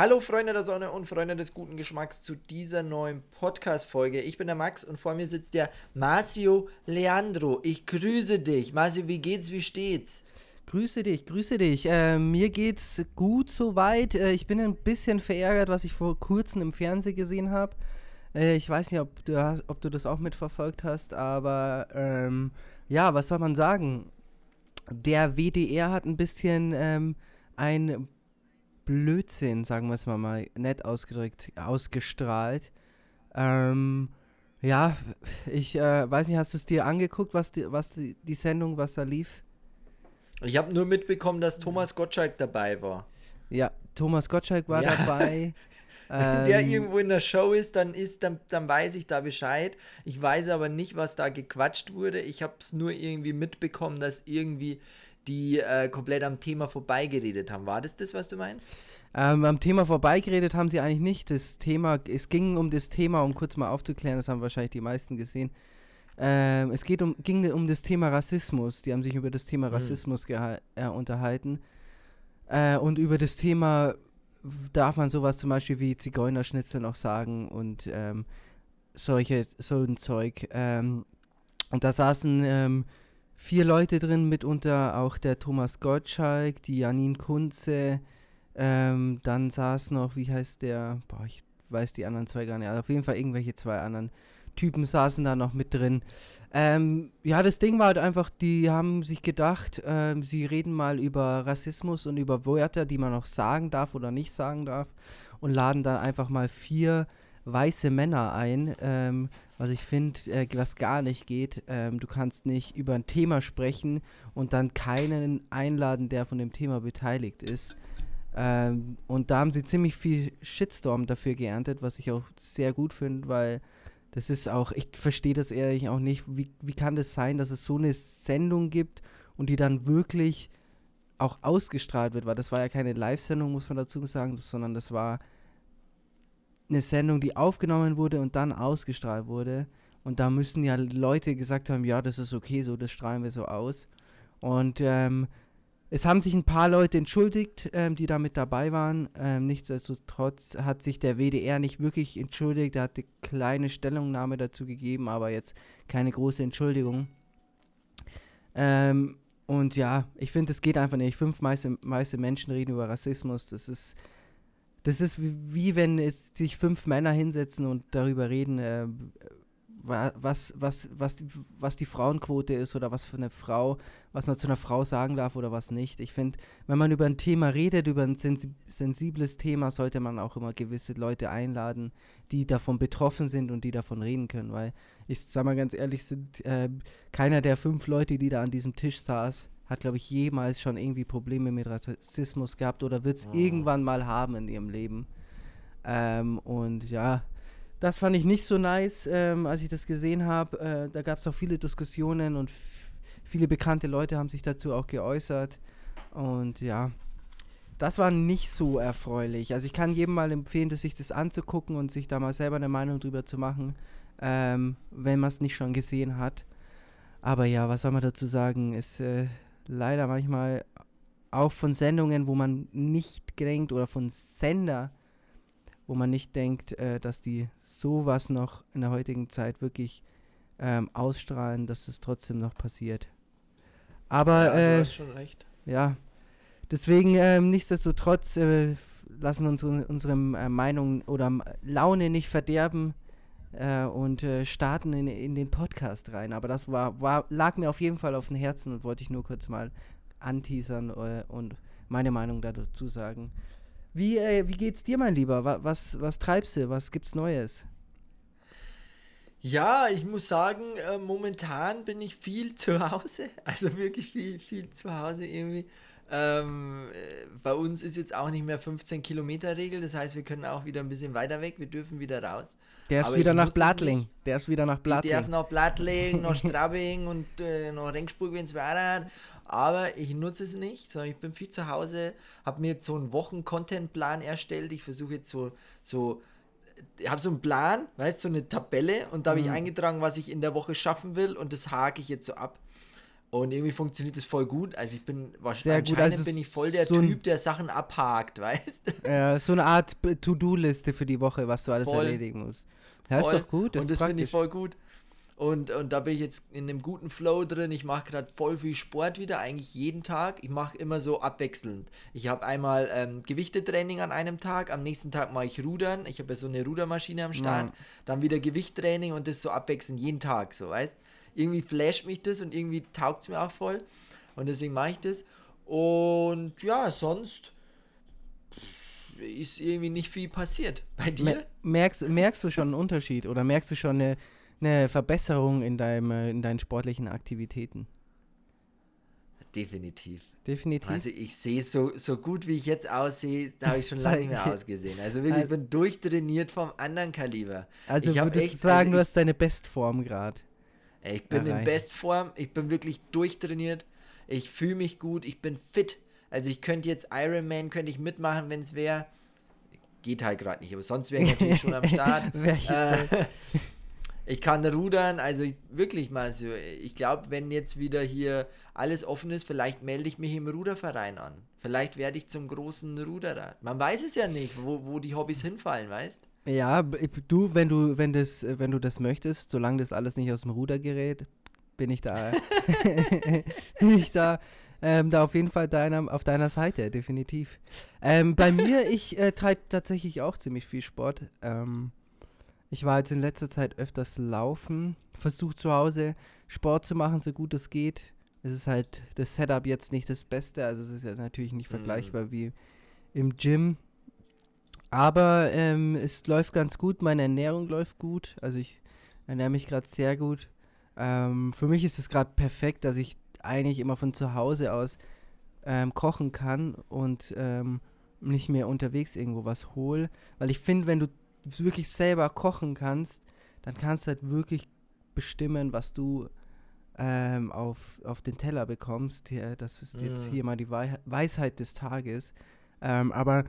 Hallo Freunde der Sonne und Freunde des guten Geschmacks zu dieser neuen Podcast-Folge. Ich bin der Max und vor mir sitzt der Marcio Leandro. Ich grüße dich. Marcio, wie geht's, wie steht's? Grüße dich, grüße dich. Äh, mir geht's gut soweit. Äh, ich bin ein bisschen verärgert, was ich vor kurzem im Fernsehen gesehen habe. Äh, ich weiß nicht, ob du, hast, ob du das auch mitverfolgt hast, aber ähm, ja, was soll man sagen? Der WDR hat ein bisschen ähm, ein Blödsinn, sagen wir es mal, mal nett ausgedrückt, ausgestrahlt. Ähm, ja, ich äh, weiß nicht, hast du es dir angeguckt, was die, was die, die Sendung, was da lief? Ich habe nur mitbekommen, dass Thomas Gottschalk dabei war. Ja, Thomas Gottschalk war ja. dabei. Wenn der ähm, irgendwo in der Show ist, dann ist, dann, dann weiß ich da Bescheid. Ich weiß aber nicht, was da gequatscht wurde. Ich habe es nur irgendwie mitbekommen, dass irgendwie die äh, komplett am Thema vorbeigeredet haben. War das das, was du meinst? Ähm, am Thema vorbeigeredet haben sie eigentlich nicht. Das Thema, es ging um das Thema, um kurz mal aufzuklären, das haben wahrscheinlich die meisten gesehen. Ähm, es geht um, ging um das Thema Rassismus. Die haben sich über das Thema mhm. Rassismus äh, unterhalten. Äh, und über das Thema darf man sowas zum Beispiel wie Zigeunerschnitzel noch sagen und ähm, solche, so ein Zeug. Ähm, und da saßen ähm, vier Leute drin, mitunter auch der Thomas Gottschalk, die Janine Kunze, ähm, dann saß noch, wie heißt der, boah, ich weiß die anderen zwei gar nicht, also auf jeden Fall irgendwelche zwei anderen Typen saßen da noch mit drin. Ähm, ja, das Ding war halt einfach, die haben sich gedacht, ähm, sie reden mal über Rassismus und über Wörter, die man noch sagen darf oder nicht sagen darf und laden dann einfach mal vier weiße Männer ein, ähm, was ich finde, äh, was gar nicht geht. Ähm, du kannst nicht über ein Thema sprechen und dann keinen einladen, der von dem Thema beteiligt ist. Ähm, und da haben sie ziemlich viel Shitstorm dafür geerntet, was ich auch sehr gut finde, weil das ist auch, ich verstehe das ehrlich auch nicht. Wie, wie kann das sein, dass es so eine Sendung gibt und die dann wirklich auch ausgestrahlt wird? Weil das war ja keine Live-Sendung, muss man dazu sagen, sondern das war eine Sendung, die aufgenommen wurde und dann ausgestrahlt wurde. Und da müssen ja Leute gesagt haben, ja, das ist okay, so, das strahlen wir so aus. Und ähm, es haben sich ein paar Leute entschuldigt, ähm, die da mit dabei waren. Ähm, nichtsdestotrotz hat sich der WDR nicht wirklich entschuldigt. Er hat eine kleine Stellungnahme dazu gegeben, aber jetzt keine große Entschuldigung. Ähm, und ja, ich finde, es geht einfach nicht. Fünf meiste, meiste Menschen reden über Rassismus. Das ist das ist wie, wenn es sich fünf Männer hinsetzen und darüber reden, äh, was, was, was, die, was die Frauenquote ist oder was für eine Frau, was man zu einer Frau sagen darf oder was nicht. Ich finde, wenn man über ein Thema redet, über ein sensibles Thema, sollte man auch immer gewisse Leute einladen, die davon betroffen sind und die davon reden können. Weil ich sage mal ganz ehrlich, sind äh, keiner der fünf Leute, die da an diesem Tisch saß, hat, glaube ich, jemals schon irgendwie Probleme mit Rassismus gehabt oder wird es oh. irgendwann mal haben in ihrem Leben. Ähm, und ja, das fand ich nicht so nice, ähm, als ich das gesehen habe. Äh, da gab es auch viele Diskussionen und viele bekannte Leute haben sich dazu auch geäußert. Und ja, das war nicht so erfreulich. Also ich kann jedem mal empfehlen, sich das anzugucken und sich da mal selber eine Meinung drüber zu machen, ähm, wenn man es nicht schon gesehen hat. Aber ja, was soll man dazu sagen? Es äh, leider manchmal auch von Sendungen, wo man nicht denkt oder von Sender, wo man nicht denkt, äh, dass die sowas noch in der heutigen Zeit wirklich ähm, ausstrahlen, dass das trotzdem noch passiert. Aber ja, äh, du hast schon recht. Ja, deswegen ähm, nichtsdestotrotz äh, lassen wir unsere, unsere äh, Meinung oder Laune nicht verderben äh, und äh, starten in, in den Podcast rein. Aber das war, war, lag mir auf jeden Fall auf dem Herzen und wollte ich nur kurz mal anteasern äh, und meine Meinung dazu sagen. Wie, äh, wie geht's dir, mein Lieber? Was, was, was treibst du? Was gibt's Neues? Ja, ich muss sagen, äh, momentan bin ich viel zu Hause. Also wirklich viel, viel zu Hause irgendwie. Ähm, äh, bei uns ist jetzt auch nicht mehr 15 Kilometer Regel, das heißt, wir können auch wieder ein bisschen weiter weg, wir dürfen wieder raus. Der ist Aber wieder nach Blattling. Der ist wieder nach Blattling. Der darf nach Blattling, nach Straubing und äh, nach Rengsburg, wenn es weiter Aber ich nutze es nicht, sondern ich bin viel zu Hause, habe mir jetzt so einen Wochen-Content-Plan erstellt. Ich versuche jetzt so, so ich habe so einen Plan, weißt du, so eine Tabelle und da habe ich mhm. eingetragen, was ich in der Woche schaffen will und das hake ich jetzt so ab. Und irgendwie funktioniert das voll gut. Also ich bin Sehr wahrscheinlich gut, also bin ich voll der so Typ, der Sachen abhakt, weißt du? Ja, so eine Art To-Do-Liste für die Woche, was du alles Voll. erledigen musst. Voll. ist doch gut. Das und das finde ich voll gut. Und, und da bin ich jetzt in einem guten Flow drin. Ich mache gerade voll viel Sport wieder, eigentlich jeden Tag. Ich mache immer so abwechselnd. Ich habe einmal ähm, Gewichtetraining an einem Tag, am nächsten Tag mache ich Rudern. Ich habe ja so eine Rudermaschine am Start. Ja. Dann wieder Gewichttraining und das so abwechselnd jeden Tag, so weißt Irgendwie flasht mich das und irgendwie taugt es mir auch voll. Und deswegen mache ich das. Und ja, sonst ist irgendwie nicht viel passiert. Bei dir? Mer merkst, merkst du schon einen Unterschied oder merkst du schon eine, eine Verbesserung in, deinem, äh, in deinen sportlichen Aktivitäten? Definitiv. Definitiv. Also ich sehe so, so gut wie ich jetzt aussehe, da habe ich schon lange nicht mehr ausgesehen. Also wirklich, ich Also- bin durchtrainiert vom anderen Kaliber. Also ich du sagen, also du ich- hast deine Bestform gerade. Ey, Ich bin in erreicht. Bestform, ich bin wirklich durchtrainiert, ich fühle mich gut, ich bin fit. Also ich könnte jetzt Ironman, könnte ich mitmachen, wenn es wäre. Geht halt gerade nicht, aber sonst wäre ich natürlich schon am Start. Äh, ich kann rudern, also ich, wirklich mal so. Ich glaube, wenn jetzt wieder hier alles offen ist, vielleicht melde ich mich im Ruderverein an. Vielleicht werde ich zum großen Ruderer. Man weiß es ja nicht, wo, wo die Hobbys hinfallen, weißt Ja, du, wenn du, wenn das, wenn du das möchtest, solange das alles nicht aus dem Ruder gerät, bin ich da, bin ich da, ähm, da auf jeden Fall deiner, auf deiner Seite, definitiv. Ähm, bei mir, ich äh, treibe tatsächlich auch ziemlich viel Sport. Ähm, ich war jetzt in letzter Zeit öfters laufen, versuche zu Hause Sport zu machen, so gut es geht. Es ist halt das Setup jetzt nicht das Beste, also es ist ja natürlich nicht Mhm. vergleichbar wie im Gym. Aber ähm, es läuft ganz gut, meine Ernährung läuft gut. Also ich ernähre mich gerade sehr gut. Ähm, für mich ist es gerade perfekt, dass ich eigentlich immer von zu Hause aus ähm, kochen kann und ähm, nicht mehr unterwegs irgendwo was hole. Weil ich finde, wenn du wirklich selber kochen kannst, dann kannst du halt wirklich bestimmen, was du ähm, auf, auf den Teller bekommst. Ja, das ist jetzt Mm. hier mal die Wei Weisheit des Tages. Ähm, aber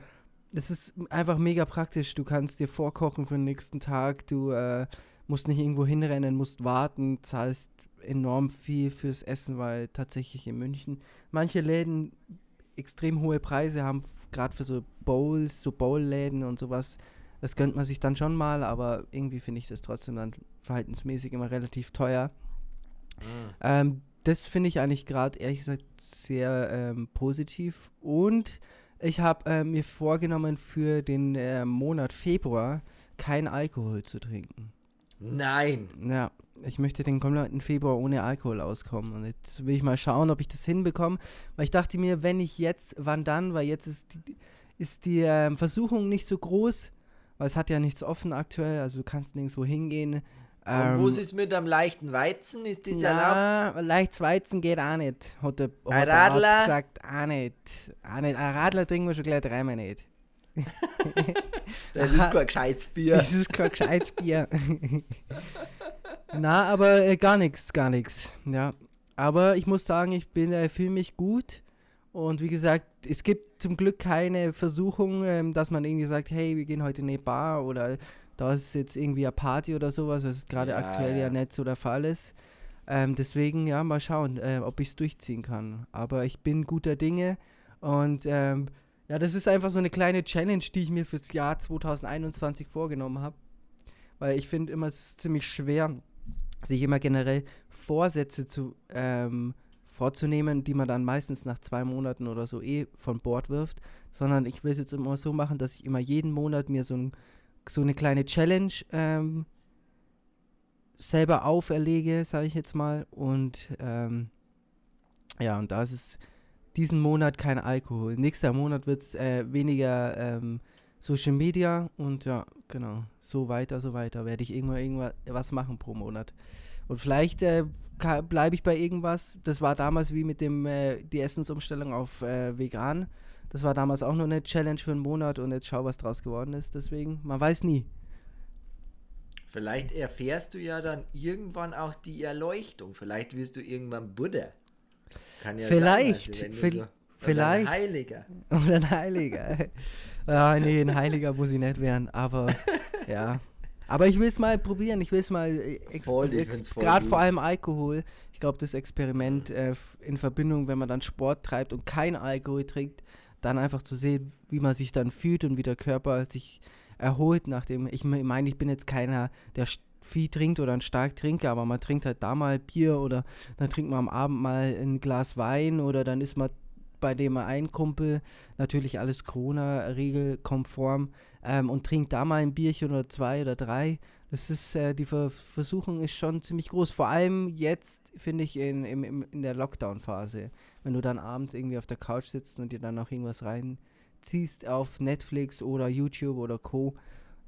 es ist einfach mega praktisch. Du kannst dir vorkochen für den nächsten Tag. Du äh, musst nicht irgendwo hinrennen, musst warten, zahlst enorm viel fürs Essen, weil tatsächlich in München manche Läden extrem hohe Preise haben, gerade für so Bowls, so Bowl-Läden und sowas. Das gönnt man sich dann schon mal, aber irgendwie finde ich das trotzdem dann verhaltensmäßig immer relativ teuer. Ähm, das finde ich eigentlich gerade ehrlich gesagt sehr ähm, positiv. Und ich habe äh, mir vorgenommen, für den äh, Monat Februar kein Alkohol zu trinken. Nein. Ja, ich möchte den kompletten Februar ohne Alkohol auskommen. Und jetzt will ich mal schauen, ob ich das hinbekomme. Weil ich dachte mir, wenn ich jetzt, wann dann? Weil jetzt ist die, ist die ähm, Versuchung nicht so groß. Weil es hat ja nichts offen aktuell. Also du kannst nirgendwo hingehen. Und wo Ähm, ist es mit einem leichten Weizen? Ist das erlaubt? ja, leicht Weizen geht auch nicht, hat der, hat Ein der Arzt Radler? gesagt. Auch nicht. Auch nicht. Ein Radler trinken wir schon gleich dreimal nicht. Das ist kein gescheites Bier. Das ist kein gescheites Bier. Na, aber äh, gar nichts, gar nichts. Ja. Aber ich muss sagen, ich bin, äh, fühle mich gut. Und wie gesagt, es gibt zum Glück keine Versuchung, ähm, dass man irgendwie sagt, hey, wir gehen heute in eine Bar oder da ist jetzt irgendwie eine Party oder sowas, was gerade Ja, aktuell ja. ja. nicht so der Fall ist. Ähm, deswegen, ja, mal schauen, äh, ob ich es durchziehen kann. Aber ich bin guter Dinge und ähm, ja, das ist einfach so eine kleine Challenge, die ich mir fürs Jahr 2021 vorgenommen habe. Weil ich finde immer, es ist ziemlich schwer, sich immer generell Vorsätze zu, ähm, vorzunehmen, die man dann meistens nach zwei Monaten oder so eh von Bord wirft. Sondern ich will es jetzt immer so machen, dass ich immer jeden Monat mir so, ein, so eine kleine Challenge ähm, selber auferlege, sage ich jetzt mal. Und ähm, ja, und da ist es diesen Monat kein Alkohol. Nächster Monat wird es äh, weniger ähm, Social Media und ja, genau, so weiter, so weiter. Werde ich irgendwann irgendwas was machen pro Monat. Und vielleicht äh, bleibe ich bei irgendwas. Das war damals wie mit dem äh, die Essensumstellung auf äh, vegan. Das war damals auch nur eine Challenge für einen Monat und jetzt schau, was draus geworden ist. Deswegen, man weiß nie. Vielleicht erfährst du ja dann irgendwann auch die Erleuchtung. Vielleicht wirst du irgendwann Buddha. Kann ja Vielleicht, sein, also so, oder vielleicht. Ein Heiliger. Oder ein Heiliger. ja, nee, ein Heiliger muss ich nicht werden, aber ja. Aber ich will es mal probieren, ich will es mal, äh, gerade vor allem Alkohol. Ich glaube, das Experiment äh, in Verbindung, wenn man dann Sport treibt und kein Alkohol trinkt, dann einfach zu sehen, wie man sich dann fühlt und wie der Körper sich erholt nachdem. Ich meine, ich bin jetzt keiner, der viel trinkt oder ein stark trinke, aber man trinkt halt da mal Bier oder dann trinkt man am Abend mal ein Glas Wein oder dann ist man bei dem ein Kumpel, natürlich alles Corona-Regelkonform, ähm, und trinkt da mal ein Bierchen oder zwei oder drei. Das ist, äh, die Ver Versuchung ist schon ziemlich groß. Vor allem jetzt, finde ich, in, in, in der Lockdown-Phase. Wenn du dann abends irgendwie auf der Couch sitzt und dir dann noch irgendwas reinziehst auf Netflix oder YouTube oder Co.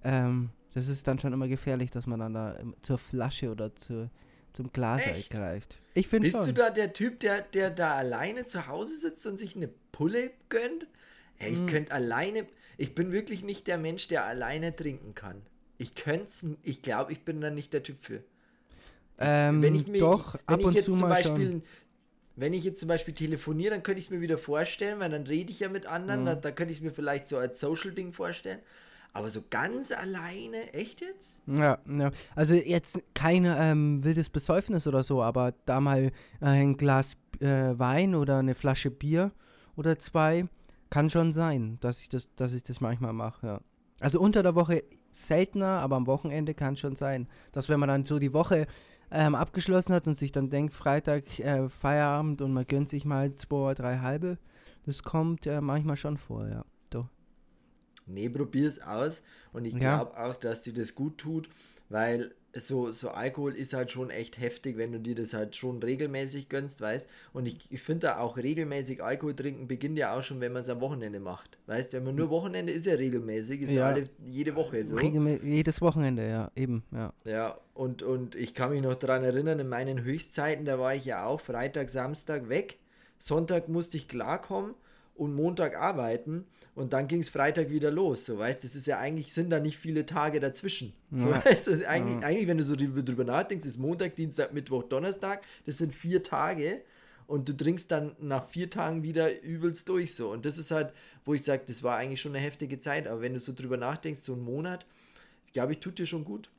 Ähm, das ist dann schon immer gefährlich, dass man dann da zur Flasche oder zur zum Glas greift. Ich finde Bist schon. du da der Typ, der, der da alleine zu Hause sitzt und sich eine Pulle gönnt? Hey, ich hm. könnte alleine, ich bin wirklich nicht der Mensch, der alleine trinken kann. Ich könnte ich glaube, ich bin da nicht der Typ für. Ähm, wenn ich mir, doch, wenn ich jetzt zum Beispiel, schon. Wenn ich jetzt zum Beispiel telefoniere, dann könnte ich es mir wieder vorstellen, weil dann rede ich ja mit anderen, mhm. da, da könnte ich es mir vielleicht so als Social-Ding vorstellen. Aber so ganz alleine, echt jetzt? Ja, ja. Also jetzt kein ähm, wildes Besäufnis oder so, aber da mal äh, ein Glas äh, Wein oder eine Flasche Bier oder zwei, kann schon sein, dass ich das, dass ich das manchmal mache, ja. Also unter der Woche seltener, aber am Wochenende kann schon sein, dass wenn man dann so die Woche ähm, abgeschlossen hat und sich dann denkt, Freitag äh, Feierabend und man gönnt sich mal zwei, drei halbe, das kommt äh, manchmal schon vor, ja nee, probier's aus. Und ich ja. glaube auch, dass dir das gut tut, weil so, so Alkohol ist halt schon echt heftig, wenn du dir das halt schon regelmäßig gönnst, weißt Und ich, ich finde da auch regelmäßig Alkohol trinken beginnt ja auch schon, wenn man es am Wochenende macht. Weißt wenn man nur Wochenende ist ja regelmäßig, ist ja, alle, jede Woche so. Regelmä jedes Wochenende, ja, eben, ja. Ja, und, und ich kann mich noch daran erinnern, in meinen Höchstzeiten, da war ich ja auch Freitag, Samstag weg. Sonntag musste ich klarkommen und Montag arbeiten und dann ging es Freitag wieder los. So weißt das ist ja eigentlich, sind da nicht viele Tage dazwischen. Ja. So weißt du, eigentlich, ja. eigentlich, wenn du so drüber nachdenkst, ist Montag, Dienstag, Mittwoch, Donnerstag, das sind vier Tage und du trinkst dann nach vier Tagen wieder übelst durch so. Und das ist halt, wo ich sage, das war eigentlich schon eine heftige Zeit, aber wenn du so drüber nachdenkst, so ein Monat, glaube ich, tut dir schon gut.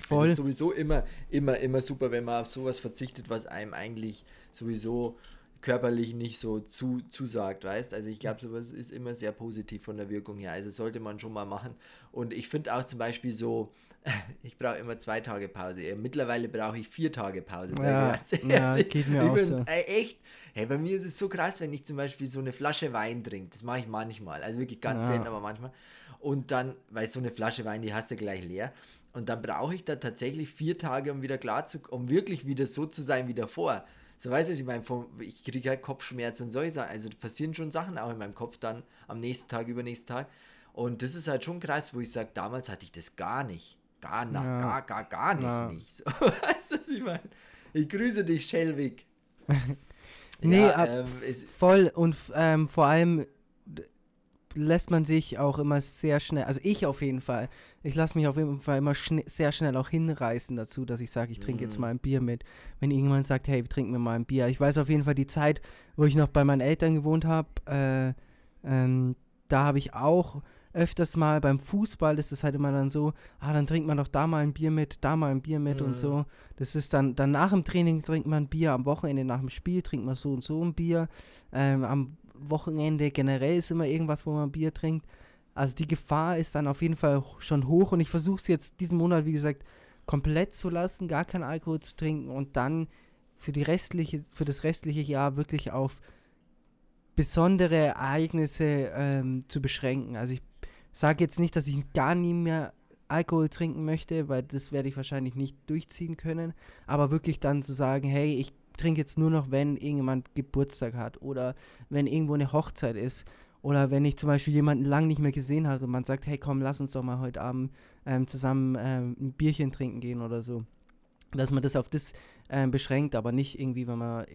Voll. Es ist sowieso immer, immer, immer super, wenn man auf sowas verzichtet, was einem eigentlich sowieso körperlich nicht so zu, zusagt, weißt? Also ich glaube, sowas ist immer sehr positiv von der Wirkung her. Also sollte man schon mal machen. Und ich finde auch zum Beispiel so, ich brauche immer zwei Tage Pause. Mittlerweile brauche ich vier Tage Pause. Ja, ja geht mir ich auch so. Echt, hey, bei mir ist es so krass, wenn ich zum Beispiel so eine Flasche Wein trinke. Das mache ich manchmal. Also wirklich ganz ja. selten, aber manchmal. Und dann, weil so eine Flasche Wein, die hast du gleich leer. Und dann brauche ich da tatsächlich vier Tage, um wieder klar zu, um wirklich wieder so zu sein wie davor. So weißt du, ich meine, ich kriege halt Kopfschmerzen und solche Sachen. Also passieren schon Sachen auch in meinem Kopf dann am nächsten Tag, übernächsten Tag. Und das ist halt schon krass, wo ich sage, damals hatte ich das gar nicht. Gar, na, ja. gar, gar, gar nicht. Ja. nicht. So, weißt du, was ich meine? Ich grüße dich, Shelwick. nee, ja, ähm, voll. Und ähm, vor allem lässt man sich auch immer sehr schnell, also ich auf jeden Fall, ich lasse mich auf jeden Fall immer schn sehr schnell auch hinreißen dazu, dass ich sage, ich trinke jetzt mhm. mal ein Bier mit. Wenn irgendjemand sagt, hey, trinken wir mal ein Bier. Ich weiß auf jeden Fall die Zeit, wo ich noch bei meinen Eltern gewohnt habe, äh, ähm, da habe ich auch öfters mal beim Fußball ist es halt immer dann so, ah, dann trinkt man doch da mal ein Bier mit, da mal ein Bier mit mm. und so. Mhm. Das ist dann, dann nach dem Training trinkt man ein Bier, am Wochenende nach dem Spiel trinkt man so und so ein Bier. Ähm, am Wochenende generell ist immer irgendwas, wo man Bier trinkt. Also die Gefahr ist dann auf jeden Fall schon hoch und ich versuche es jetzt diesen Monat, wie gesagt, komplett zu lassen, gar keinen Alkohol zu trinken und dann für die restliche, für das restliche Jahr wirklich auf besondere Ereignisse ähm, zu beschränken. Also ich sage jetzt nicht, dass ich gar nie mehr Alkohol trinken möchte, weil das werde ich wahrscheinlich nicht durchziehen können, aber wirklich dann zu sagen, hey, ich trinke jetzt nur noch, wenn irgendjemand Geburtstag hat oder wenn irgendwo eine Hochzeit ist oder wenn ich zum Beispiel jemanden lang nicht mehr gesehen habe und man sagt, hey komm, lass uns doch mal heute Abend ähm, zusammen ähm, ein Bierchen trinken gehen oder so. Dass man das auf das ähm, beschränkt, aber nicht irgendwie, wenn man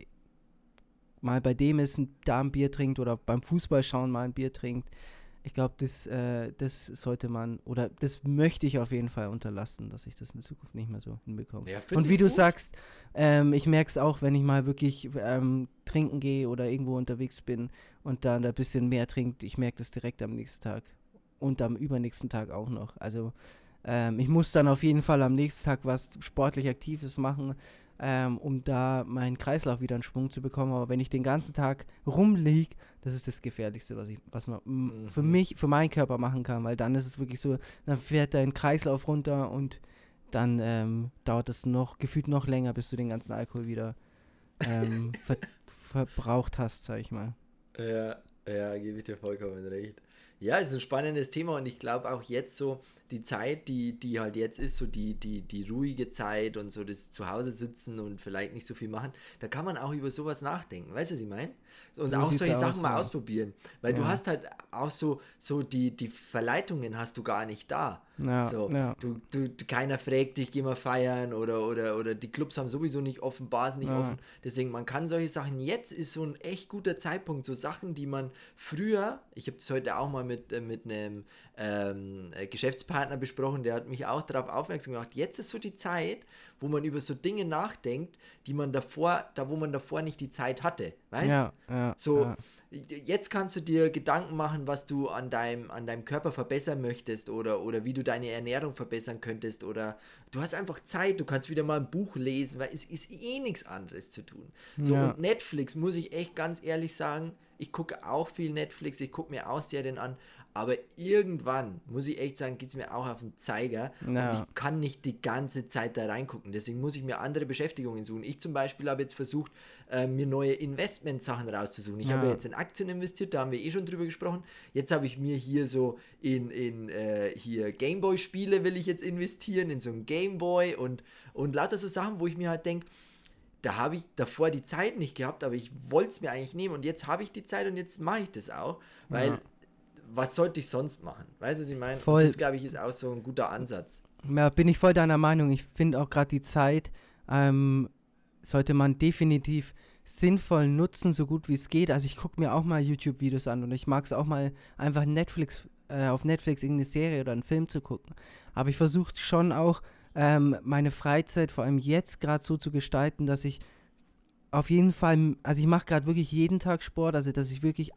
mal bei dem ist, da ein Bier trinkt oder beim Fußballschauen mal ein Bier trinkt ich glaube, das, äh, das sollte man, oder das möchte ich auf jeden Fall unterlassen, dass ich das in Zukunft nicht mehr so hinbekomme. Ja, und wie du gut. sagst, ähm, ich merke es auch, wenn ich mal wirklich ähm, trinken gehe oder irgendwo unterwegs bin und dann ein bisschen mehr trinkt, ich merke das direkt am nächsten Tag und am übernächsten Tag auch noch. Also ähm, ich muss dann auf jeden Fall am nächsten Tag was sportlich Aktives machen, ähm, um da meinen Kreislauf wieder in Schwung zu bekommen. Aber wenn ich den ganzen Tag rumliege, das ist das Gefährlichste, was ich, was man mhm. für mich, für meinen Körper machen kann, weil dann ist es wirklich so, dann fährt dein Kreislauf runter und dann ähm, dauert es noch, gefühlt noch länger, bis du den ganzen Alkohol wieder ähm, ver verbraucht hast, sag ich mal. Ja, ja, gebe ich dir vollkommen recht. Ja, ist ein spannendes Thema und ich glaube auch jetzt so, die Zeit, die, die halt jetzt ist, so die, die, die ruhige Zeit und so das Zuhause sitzen und vielleicht nicht so viel machen, da kann man auch über sowas nachdenken. Weißt du, was ich meine? Und so auch solche Sachen aus, mal ja. ausprobieren. Weil ja. du hast halt auch so, so die, die Verleitungen hast du gar nicht da. Ja, so. Du, du, keiner fragt dich, geh mal feiern oder, oder, oder die Clubs haben sowieso nicht offen, Bars nicht offen. Deswegen, man kann solche Sachen, jetzt ist so ein echt guter Zeitpunkt, so Sachen, die man früher, ich habe das heute auch mal mit, äh, mit einem ähm, äh, Geschäftspartner besprochen, der hat mich auch darauf aufmerksam gemacht, jetzt ist so die Zeit, wo man über so Dinge nachdenkt, die man davor, da wo man davor nicht die Zeit hatte. Weißt ja, ja, so, ja. jetzt kannst du dir Gedanken machen, was du an deinem, an deinem Körper verbessern möchtest oder, oder wie du deine Ernährung verbessern könntest oder du hast einfach Zeit, du kannst wieder mal ein Buch lesen, weil es ist eh nichts anderes zu tun. So, ja. und Netflix, muss ich echt ganz ehrlich sagen, ich gucke auch viel Netflix, ich gucke mir auch Serien an, aber irgendwann, muss ich echt sagen, geht es mir auch auf den Zeiger. Und ich kann nicht die ganze Zeit da reingucken. Deswegen muss ich mir andere Beschäftigungen suchen. Ich zum Beispiel habe jetzt versucht, äh, mir neue Investment-Sachen rauszusuchen. Ich ja. habe jetzt in Aktien investiert, da haben wir eh schon drüber gesprochen. Jetzt habe ich mir hier so in, in äh, hier Gameboy-Spiele will ich jetzt investieren, in so ein Gameboy und, und lauter so Sachen, wo ich mir halt denke, da habe ich davor die Zeit nicht gehabt, aber ich wollte es mir eigentlich nehmen und jetzt habe ich die Zeit und jetzt mache ich das auch, weil ja was sollte ich sonst machen? Weißt du, was ich meine? Voll. Das, glaube ich, ist auch so ein guter Ansatz. Ja, bin ich voll deiner Meinung. Ich finde auch gerade die Zeit ähm, sollte man definitiv sinnvoll nutzen, so gut wie es geht. Also ich gucke mir auch mal YouTube-Videos an und ich mag es auch mal einfach Netflix, äh, auf Netflix irgendeine Serie oder einen Film zu gucken. Aber ich versuche schon auch ähm, meine Freizeit, vor allem jetzt gerade so zu gestalten, dass ich auf jeden Fall, also ich mache gerade wirklich jeden Tag Sport, also dass ich wirklich,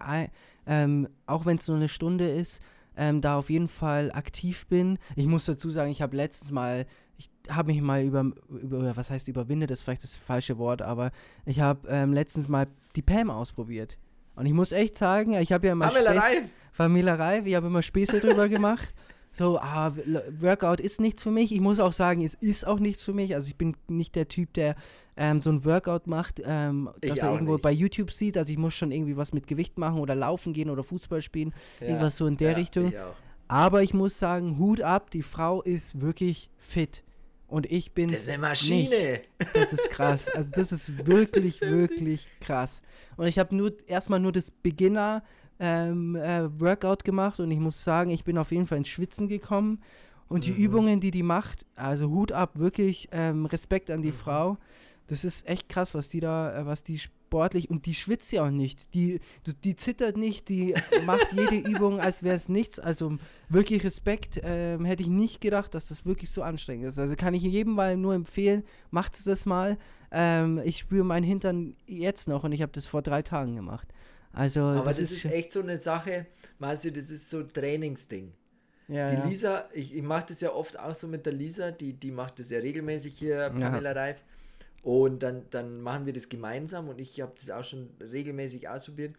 ähm, auch wenn es nur eine Stunde ist, ähm, da auf jeden Fall aktiv bin. Ich muss dazu sagen, ich habe letztens mal, ich habe mich mal über, über, was heißt überwindet, das ist vielleicht das falsche Wort, aber ich habe ähm, letztens mal die Pam ausprobiert. Und ich muss echt sagen, ich habe ja immer Pamela Reif. Pamela Reif, ich habe immer Späße drüber gemacht. So, ah, Workout ist nichts für mich. Ich muss auch sagen, es ist auch nichts für mich. Also ich bin nicht der Typ, der ähm, so ein Workout macht, ähm, das er irgendwo nicht. bei YouTube sieht. Also ich muss schon irgendwie was mit Gewicht machen oder laufen gehen oder Fußball spielen. Ja, irgendwas so in der ja, Richtung. Ich Aber ich muss sagen, Hut ab, die Frau ist wirklich fit. Und ich bin. Das ist eine Maschine. Nicht. Das ist krass. Also das ist wirklich, wirklich krass. Und ich habe nur erstmal nur das Beginner ähm, äh, Workout gemacht und ich muss sagen, ich bin auf jeden Fall ins Schwitzen gekommen. Und die mhm. Übungen, die die macht, also Hut ab, wirklich ähm, Respekt an die mhm. Frau das ist echt krass, was die da, äh, was die sportlich und die schwitzt ja auch nicht. Die, die zittert nicht, die macht jede Übung, als wäre es nichts. Also wirklich Respekt. Ähm, hätte ich nicht gedacht, dass das wirklich so anstrengend ist. Also kann ich jedem mal nur empfehlen, macht es das mal. Ähm, ich spüre meinen Hintern jetzt noch und ich habe das vor drei Tagen gemacht. Also, Aber das, das ist, ist echt so eine Sache, weißt du, das ist so ein Trainingsding. Ja, die ja. Lisa, ich, ich mache das ja oft auch so mit der Lisa, die, die macht das ja regelmäßig hier, Pamela ja. Reif. Und dann, dann machen wir das gemeinsam und ich habe das auch schon regelmäßig ausprobiert.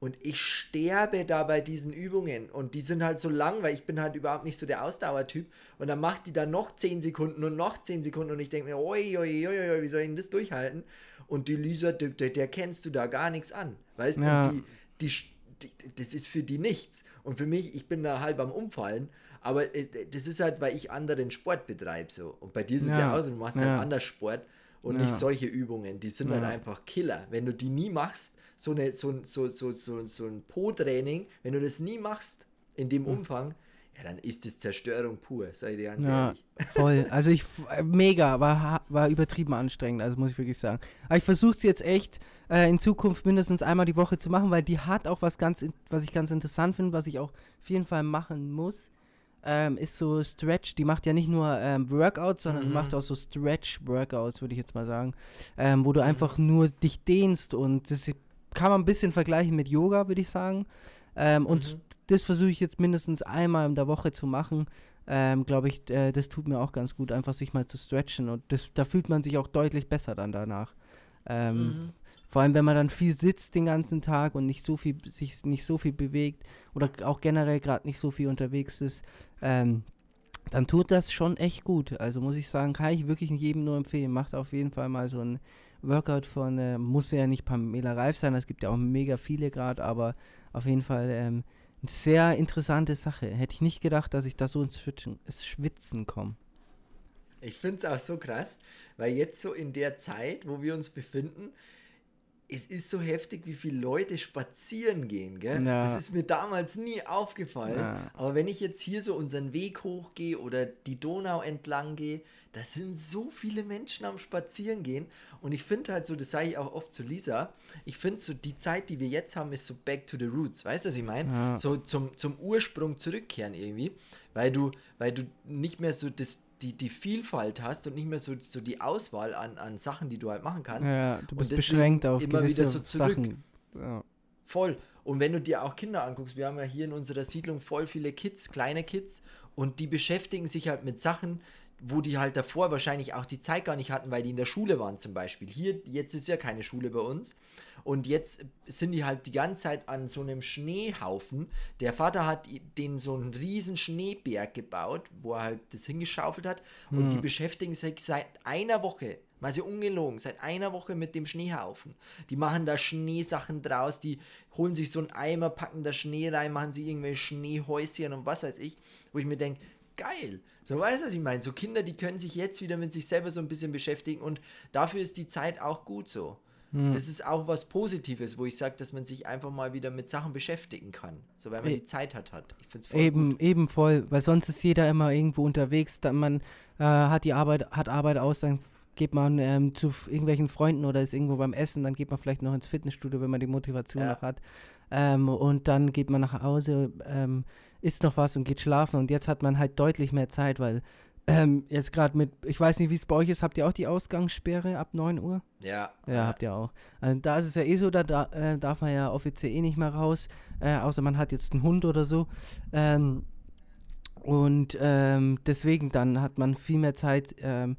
Und ich sterbe da bei diesen Übungen. Und die sind halt so lang, weil ich bin halt überhaupt nicht so der Ausdauertyp. Und dann macht die da noch 10 Sekunden und noch 10 Sekunden. Und ich denke mir, oi, oi, oi, oi, wie soll ich denn das durchhalten? Und die Lisa, der, der kennst du da gar nichts an. Weißt du? Ja. Die, die, die, das ist für die nichts. Und für mich, ich bin da halb am Umfallen. Aber äh, das ist halt, weil ich anderen Sport betreibe. So. Und bei dir ist es ja, ja auch so, du machst halt ja. halt anders Sport und ja. nicht solche Übungen. Die sind halt ja. halt einfach Killer. Wenn du die nie machst, so, eine, so, so, so, so, so ein Po-Training, wenn du das nie machst in dem mhm. Umfang, ja, dann ist das Zerstörung pur, sei dir ganz ja, ehrlich. Voll. Also ich mega, war, war übertrieben anstrengend, also muss ich wirklich sagen. Aber ich versuche es jetzt echt äh, in Zukunft mindestens einmal die Woche zu machen, weil die hat auch was ganz, was ich ganz interessant finde, was ich auch auf jeden Fall machen muss ähm, ist so Stretch, die macht ja nicht nur ähm, Workouts, sondern mhm. macht auch so Stretch-Workouts, würde ich jetzt mal sagen, ähm, wo du mhm. einfach nur dich dehnst und das kann man ein bisschen vergleichen mit Yoga, würde ich sagen. Ähm, und mhm. das versuche ich jetzt mindestens einmal in der Woche zu machen. Ähm, Glaube ich, äh, das tut mir auch ganz gut, einfach sich mal zu stretchen. Und das, da fühlt man sich auch deutlich besser dann danach. Ähm, mhm. Vor allem, wenn man dann viel sitzt den ganzen Tag und nicht so viel, sich nicht so viel bewegt oder auch generell gerade nicht so viel unterwegs ist, ähm, dann tut das schon echt gut. Also muss ich sagen, kann ich wirklich jedem nur empfehlen. Macht auf jeden Fall mal so ein Workout von, äh, muss ja nicht Pamela Reif sein, es gibt ja auch mega viele gerade, aber auf jeden Fall ähm, eine sehr interessante Sache. Hätte ich nicht gedacht, dass ich da so ins Schwitzen komme. Ich finde es auch so krass, weil jetzt so in der Zeit, wo wir uns befinden, es ist so heftig, wie viele Leute spazieren gehen, gell? Ja. Das ist mir damals nie aufgefallen. Ja. Aber wenn ich jetzt hier so unseren Weg hochgehe oder die Donau entlang gehe, da sind so viele Menschen am Spazieren gehen. Und ich finde halt so, das sage ich auch oft zu Lisa, ich finde so, die Zeit, die wir jetzt haben, ist so back to the roots. Weißt du, was ich meine? Ja. So zum, zum Ursprung zurückkehren irgendwie. Weil du, weil du nicht mehr so das die, die Vielfalt hast und nicht mehr so, so die Auswahl an, an Sachen, die du halt machen kannst. Ja, du bist beschränkt auf immer gewisse wieder so zurück. Sachen. Ja. Voll. Und wenn du dir auch Kinder anguckst, wir haben ja hier in unserer Siedlung voll viele Kids, kleine Kids, und die beschäftigen sich halt mit Sachen, wo die halt davor wahrscheinlich auch die Zeit gar nicht hatten, weil die in der Schule waren zum Beispiel. Hier, jetzt ist ja keine Schule bei uns. Und jetzt sind die halt die ganze Zeit an so einem Schneehaufen. Der Vater hat den so einen riesen Schneeberg gebaut, wo er halt das hingeschaufelt hat. Und mhm. die hm. beschäftigen sich seit einer Woche, mal so ungelogen, seit einer Woche mit dem Schneehaufen. Die machen da Schneesachen draus, die holen sich so einen Eimer, packen da Schnee rein, machen sie irgendwelche Schneehäuschen und was weiß ich, wo ich mir denke, geil. So weißt du, was ich meine? So Kinder, die können sich jetzt wieder mit sich selber so ein bisschen beschäftigen und dafür ist die Zeit auch gut so. Hm. Das ist auch was Positives, wo ich sage, dass man sich einfach mal wieder mit Sachen beschäftigen kann. So, weil man e die Zeit hat. hat. Ich find's voll eben, gut. eben voll, weil sonst ist jeder immer irgendwo unterwegs. Dann man äh, hat die Arbeit, hat Arbeit aus, dann geht man ähm, zu irgendwelchen Freunden oder ist irgendwo beim Essen, dann geht man vielleicht noch ins Fitnessstudio, wenn man die Motivation ja. noch hat. Ähm, und dann geht man nach Hause, ähm, isst noch was und geht schlafen. Und jetzt hat man halt deutlich mehr Zeit, weil ähm, jetzt gerade mit, ich weiß nicht, wie es bei euch ist, habt ihr auch die Ausgangssperre ab 9 Uhr? Ja. Ja, habt ihr auch. Also da ist es ja eh so, da, da äh, darf man ja offiziell eh nicht mehr raus, äh, außer man hat jetzt einen Hund oder so. Ähm, und ähm, deswegen dann hat man viel mehr Zeit, ähm,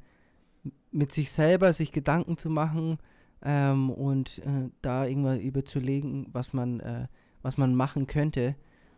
mit sich selber sich Gedanken zu machen ähm, und äh, da irgendwas überzulegen, was man, äh, was man machen könnte.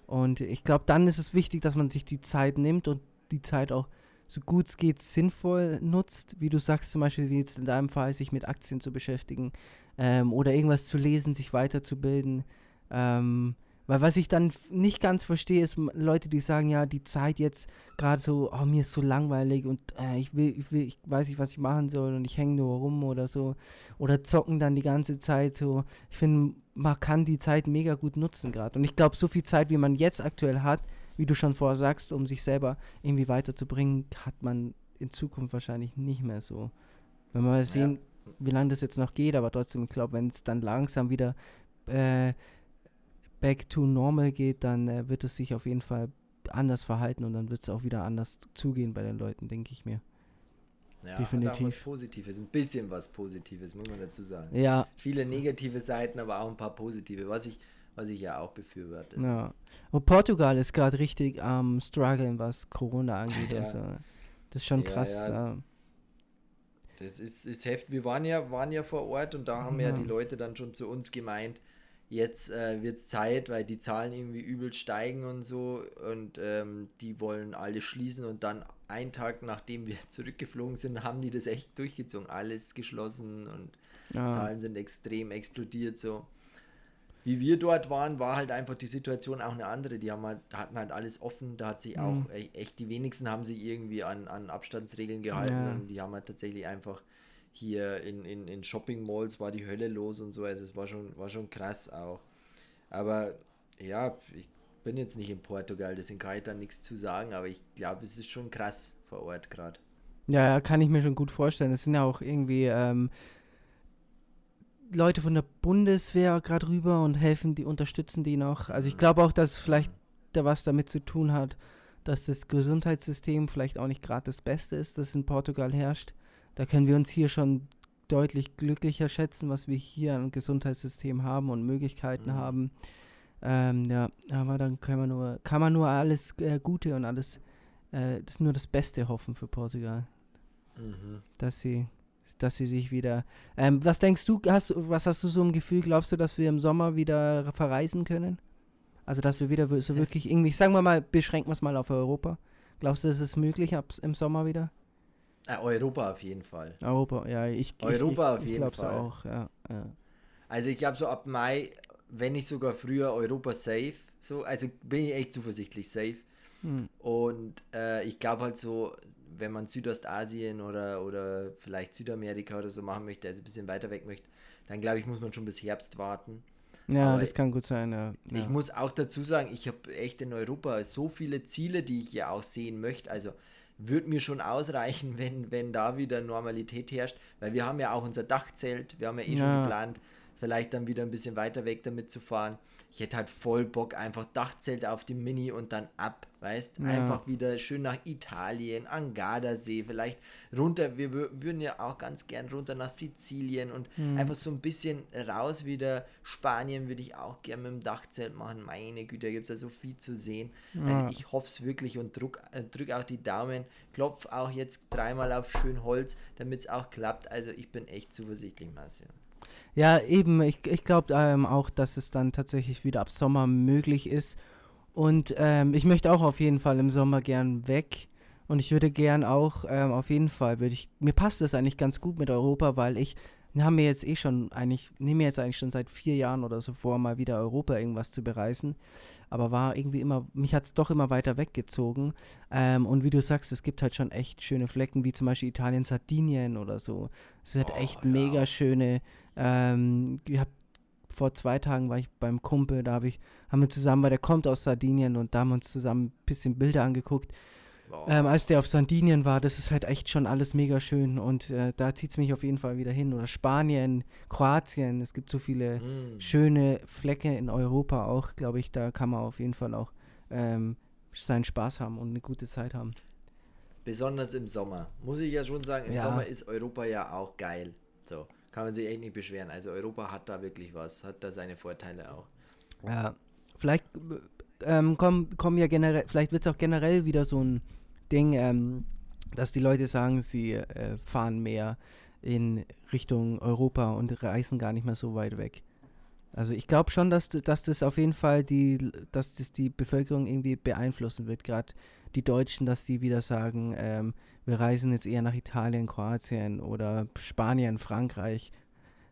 Und ich glaube, dann ist es wichtig, dass man sich die Zeit nimmt und die Zeit auch so gut es geht sinnvoll nutzt, wie du sagst, zum Beispiel wie jetzt in deinem Fall, sich mit Aktien zu beschäftigen ähm, oder irgendwas zu lesen, sich weiterzubilden. Ähm, weil was ich dann nicht ganz verstehe, ist Leute, die sagen, ja, die Zeit jetzt gerade so, oh, mir ist so langweilig und äh, ich will, ich will, ich weiß nicht, was ich machen soll und ich hänge nur rum oder so. Oder zocken dann die ganze Zeit so. Ich finde, man kann die Zeit mega gut nutzen gerade. Und ich glaube, so viel Zeit, wie man jetzt aktuell hat, wie du schon vorher sagst, um sich selber irgendwie weiterzubringen, hat man in Zukunft wahrscheinlich nicht mehr so. Wenn wir mal sehen, ja. wie lange das jetzt noch geht, aber trotzdem, ich glaube, wenn es dann langsam wieder äh, back to normal geht, dann äh, wird es sich auf jeden Fall anders verhalten und dann wird es auch wieder anders zugehen bei den Leuten, denke ich mir. Ja, Definitiv. was Positives, ein bisschen was Positives, muss man dazu sagen. Ja. Viele negative Seiten, aber auch ein paar positive, was ich was ich ja auch befürworte. Ja. Und Portugal ist gerade richtig am ähm, struggeln, was Corona angeht. ja. also, das ist schon ja, krass. Ja. Das ist, ist heftig. Wir waren ja, waren ja vor Ort und da haben ja die Leute dann schon zu uns gemeint, jetzt äh, wird es Zeit, weil die Zahlen irgendwie übel steigen und so und ähm, die wollen alle schließen und dann einen Tag nachdem wir zurückgeflogen sind, haben die das echt durchgezogen. Alles geschlossen und ja. Zahlen sind extrem explodiert so wie wir dort waren, war halt einfach die Situation auch eine andere. Die haben halt, hatten halt alles offen. Da hat sich auch mhm. Echt, die wenigsten haben sich irgendwie an, an Abstandsregeln gehalten, ja. sondern die haben halt tatsächlich einfach hier in, in, in Shopping Malls war die Hölle los und so. Also es war schon, war schon krass auch. Aber ja, ich bin jetzt nicht in Portugal, deswegen kann ich da nichts zu sagen, aber ich glaube, es ist schon krass vor Ort gerade. Ja, kann ich mir schon gut vorstellen. Es sind ja auch irgendwie ähm, Leute von der Bundeswehr gerade rüber und helfen, die unterstützen die noch. Also ich glaube auch, dass vielleicht da was damit zu tun hat, dass das Gesundheitssystem vielleicht auch nicht gerade das Beste ist, das in Portugal herrscht. Da können wir uns hier schon deutlich glücklicher schätzen, was wir hier an Gesundheitssystem haben und Möglichkeiten mhm. haben. Ähm, ja, aber dann kann man nur, kann man nur alles äh, Gute und alles, äh, das nur das Beste hoffen für Portugal. Mhm. Dass sie, dass sie sich wieder. Ähm, was denkst du, hast was hast du so im Gefühl? Glaubst du, dass wir im Sommer wieder verreisen können? Also dass wir wieder so wirklich irgendwie, sagen wir mal, beschränken wir es mal auf Europa. Glaubst du, ist möglich ab, im Sommer wieder? Äh, Europa auf jeden Fall. Europa, ja, ich Europa ich, auf ich, jeden ich Fall. auch, ja, ja. Also ich glaube so ab Mai, wenn nicht sogar früher, Europa safe. So, also bin ich echt zuversichtlich safe. Hm. Und äh, ich glaube halt so, wenn man Südostasien oder, oder vielleicht Südamerika oder so machen möchte, also ein bisschen weiter weg möchte, dann glaube ich, muss man schon bis Herbst warten. Ja, Aber das kann gut sein, ja. Ich ja. muss auch dazu sagen, ich habe echt in Europa so viele Ziele, die ich ja auch sehen möchte. Also würde mir schon ausreichen, wenn, wenn da wieder Normalität herrscht, weil wir haben ja auch unser Dachzelt, wir haben ja eh schon Ja. geplant, vielleicht dann wieder ein bisschen weiter weg damit zu fahren. Ich hätte halt voll Bock, einfach Dachzelt auf dem Mini und dann ab, weißt? Ja. Einfach wieder schön nach Italien, an Gardasee, vielleicht runter, wir wür- würden ja auch ganz gern runter nach Sizilien und Mhm. einfach so ein bisschen raus wieder. Spanien würde ich auch gern mit dem Dachzelt machen. Meine Güte, da gibt es ja so viel zu sehen. Ja. Also ich hoffe es wirklich und drück, äh, drück auch die Daumen. Klopf auch jetzt dreimal auf schön Holz, damit es auch klappt. Also ich bin echt zuversichtlich, Marcel. Ja, eben, ich, ich glaube ähm, auch, dass es dann tatsächlich wieder ab Sommer möglich ist. Und ähm, ich möchte auch auf jeden Fall im Sommer gern weg. Und ich würde gern auch, ähm, auf jeden Fall, würde ich, mir passt das eigentlich ganz gut mit Europa, weil ich, haben mir jetzt eh schon eigentlich, nehme mir jetzt eigentlich schon seit vier Jahren oder so vor, mal wieder Europa irgendwas zu bereisen. Aber war irgendwie immer, mich hat es doch immer weiter weggezogen. Ähm, und wie du sagst, es gibt halt schon echt schöne Flecken, wie zum Beispiel Italien, Sardinien oder so. Es hat Oh, echt ja. mega schöne, ähm, ich hab, vor zwei Tagen war ich beim Kumpel, da hab ich, haben wir zusammen, weil der kommt aus Sardinien und da haben wir uns zusammen ein bisschen Bilder angeguckt. Ähm, als der auf Sardinien war, das ist halt echt schon alles mega schön und äh, da zieht es mich auf jeden Fall wieder hin. Oder Spanien, Kroatien, es gibt so viele Mm. schöne Flecke in Europa auch, glaube ich, da kann man auf jeden Fall auch ähm, seinen Spaß haben und eine gute Zeit haben. Besonders im Sommer. Muss ich ja schon sagen, im Ja. Sommer ist Europa ja auch geil. So, kann man sich echt nicht beschweren. Also Europa hat da wirklich was, hat da seine Vorteile auch. Ja, vielleicht ähm, kommen, kommen ja generell, vielleicht wird es auch generell wieder so ein Ding, ähm, dass die Leute sagen, sie äh, fahren mehr in Richtung Europa und reisen gar nicht mehr so weit weg. Also ich glaube schon, dass, dass das auf jeden Fall die, dass das die Bevölkerung irgendwie beeinflussen wird. Gerade die Deutschen, dass die wieder sagen, ähm, wir reisen jetzt eher nach Italien, Kroatien oder Spanien, Frankreich,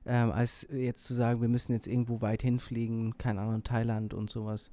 ähm, als jetzt zu sagen, wir müssen jetzt irgendwo weit hinfliegen, keine Ahnung, Thailand und sowas.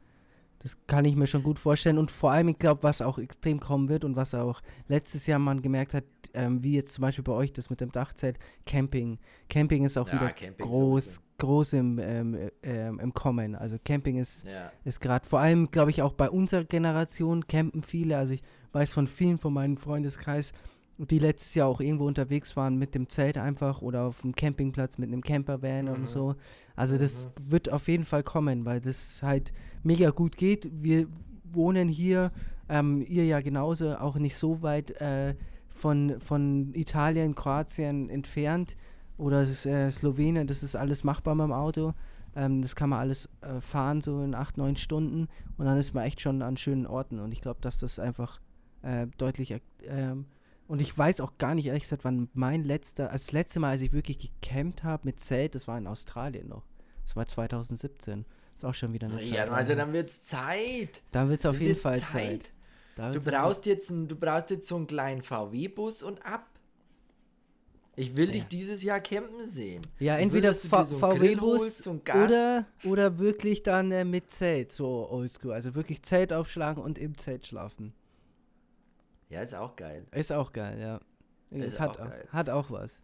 Das kann ich mir schon gut vorstellen. Und vor allem, ich glaube, was auch extrem kommen wird und was auch letztes Jahr man gemerkt hat, ähm, wie jetzt zum Beispiel bei euch das mit dem Dachzelt, Camping. Camping ist auch Ja, wieder Camping groß, sowieso. groß im, ähm, äh, ähm, im Kommen. Also Camping ist, Ja. ist gerade, vor allem, glaube ich, auch bei unserer Generation campen viele. Also ich weiß von vielen von meinem Freundeskreis, die letztes Jahr auch irgendwo unterwegs waren mit dem Zelt einfach oder auf dem Campingplatz mit einem Campervan Mhm. und so. Also das wird auf jeden Fall kommen, weil das halt mega gut geht. Wir wohnen hier, ähm, ihr ja genauso, auch nicht so weit äh, von, von Italien, Kroatien entfernt oder das, äh, Slowenien, das ist alles machbar mit dem Auto. Ähm, das kann man alles äh, fahren, so in acht, neun Stunden und dann ist man echt schon an schönen Orten und ich glaube, dass das einfach äh, deutlich ähm, und ich weiß auch gar nicht, ehrlich gesagt, wann mein letzter, als das letzte Mal, als ich wirklich gecampt habe mit Zelt, das war in Australien noch. Das war 2017. Ist auch schon wieder eine Ja, Zeit. also dann wird's Zeit. da wird es auf Dann jeden wird's Fall Zeit. Da Du wird's brauchst jetzt ein, du brauchst jetzt so einen kleinen VW-Bus und ab. Ich will dich Ja. dieses Jahr campen sehen. Ja, Ich entweder so VW-Bus oder, oder wirklich dann äh, mit Zelt, so oldschool. Also wirklich Zelt aufschlagen und im Zelt schlafen. Ja, ist auch geil. Ist auch geil, ja. Ist Es hat, auch geil. hat auch was.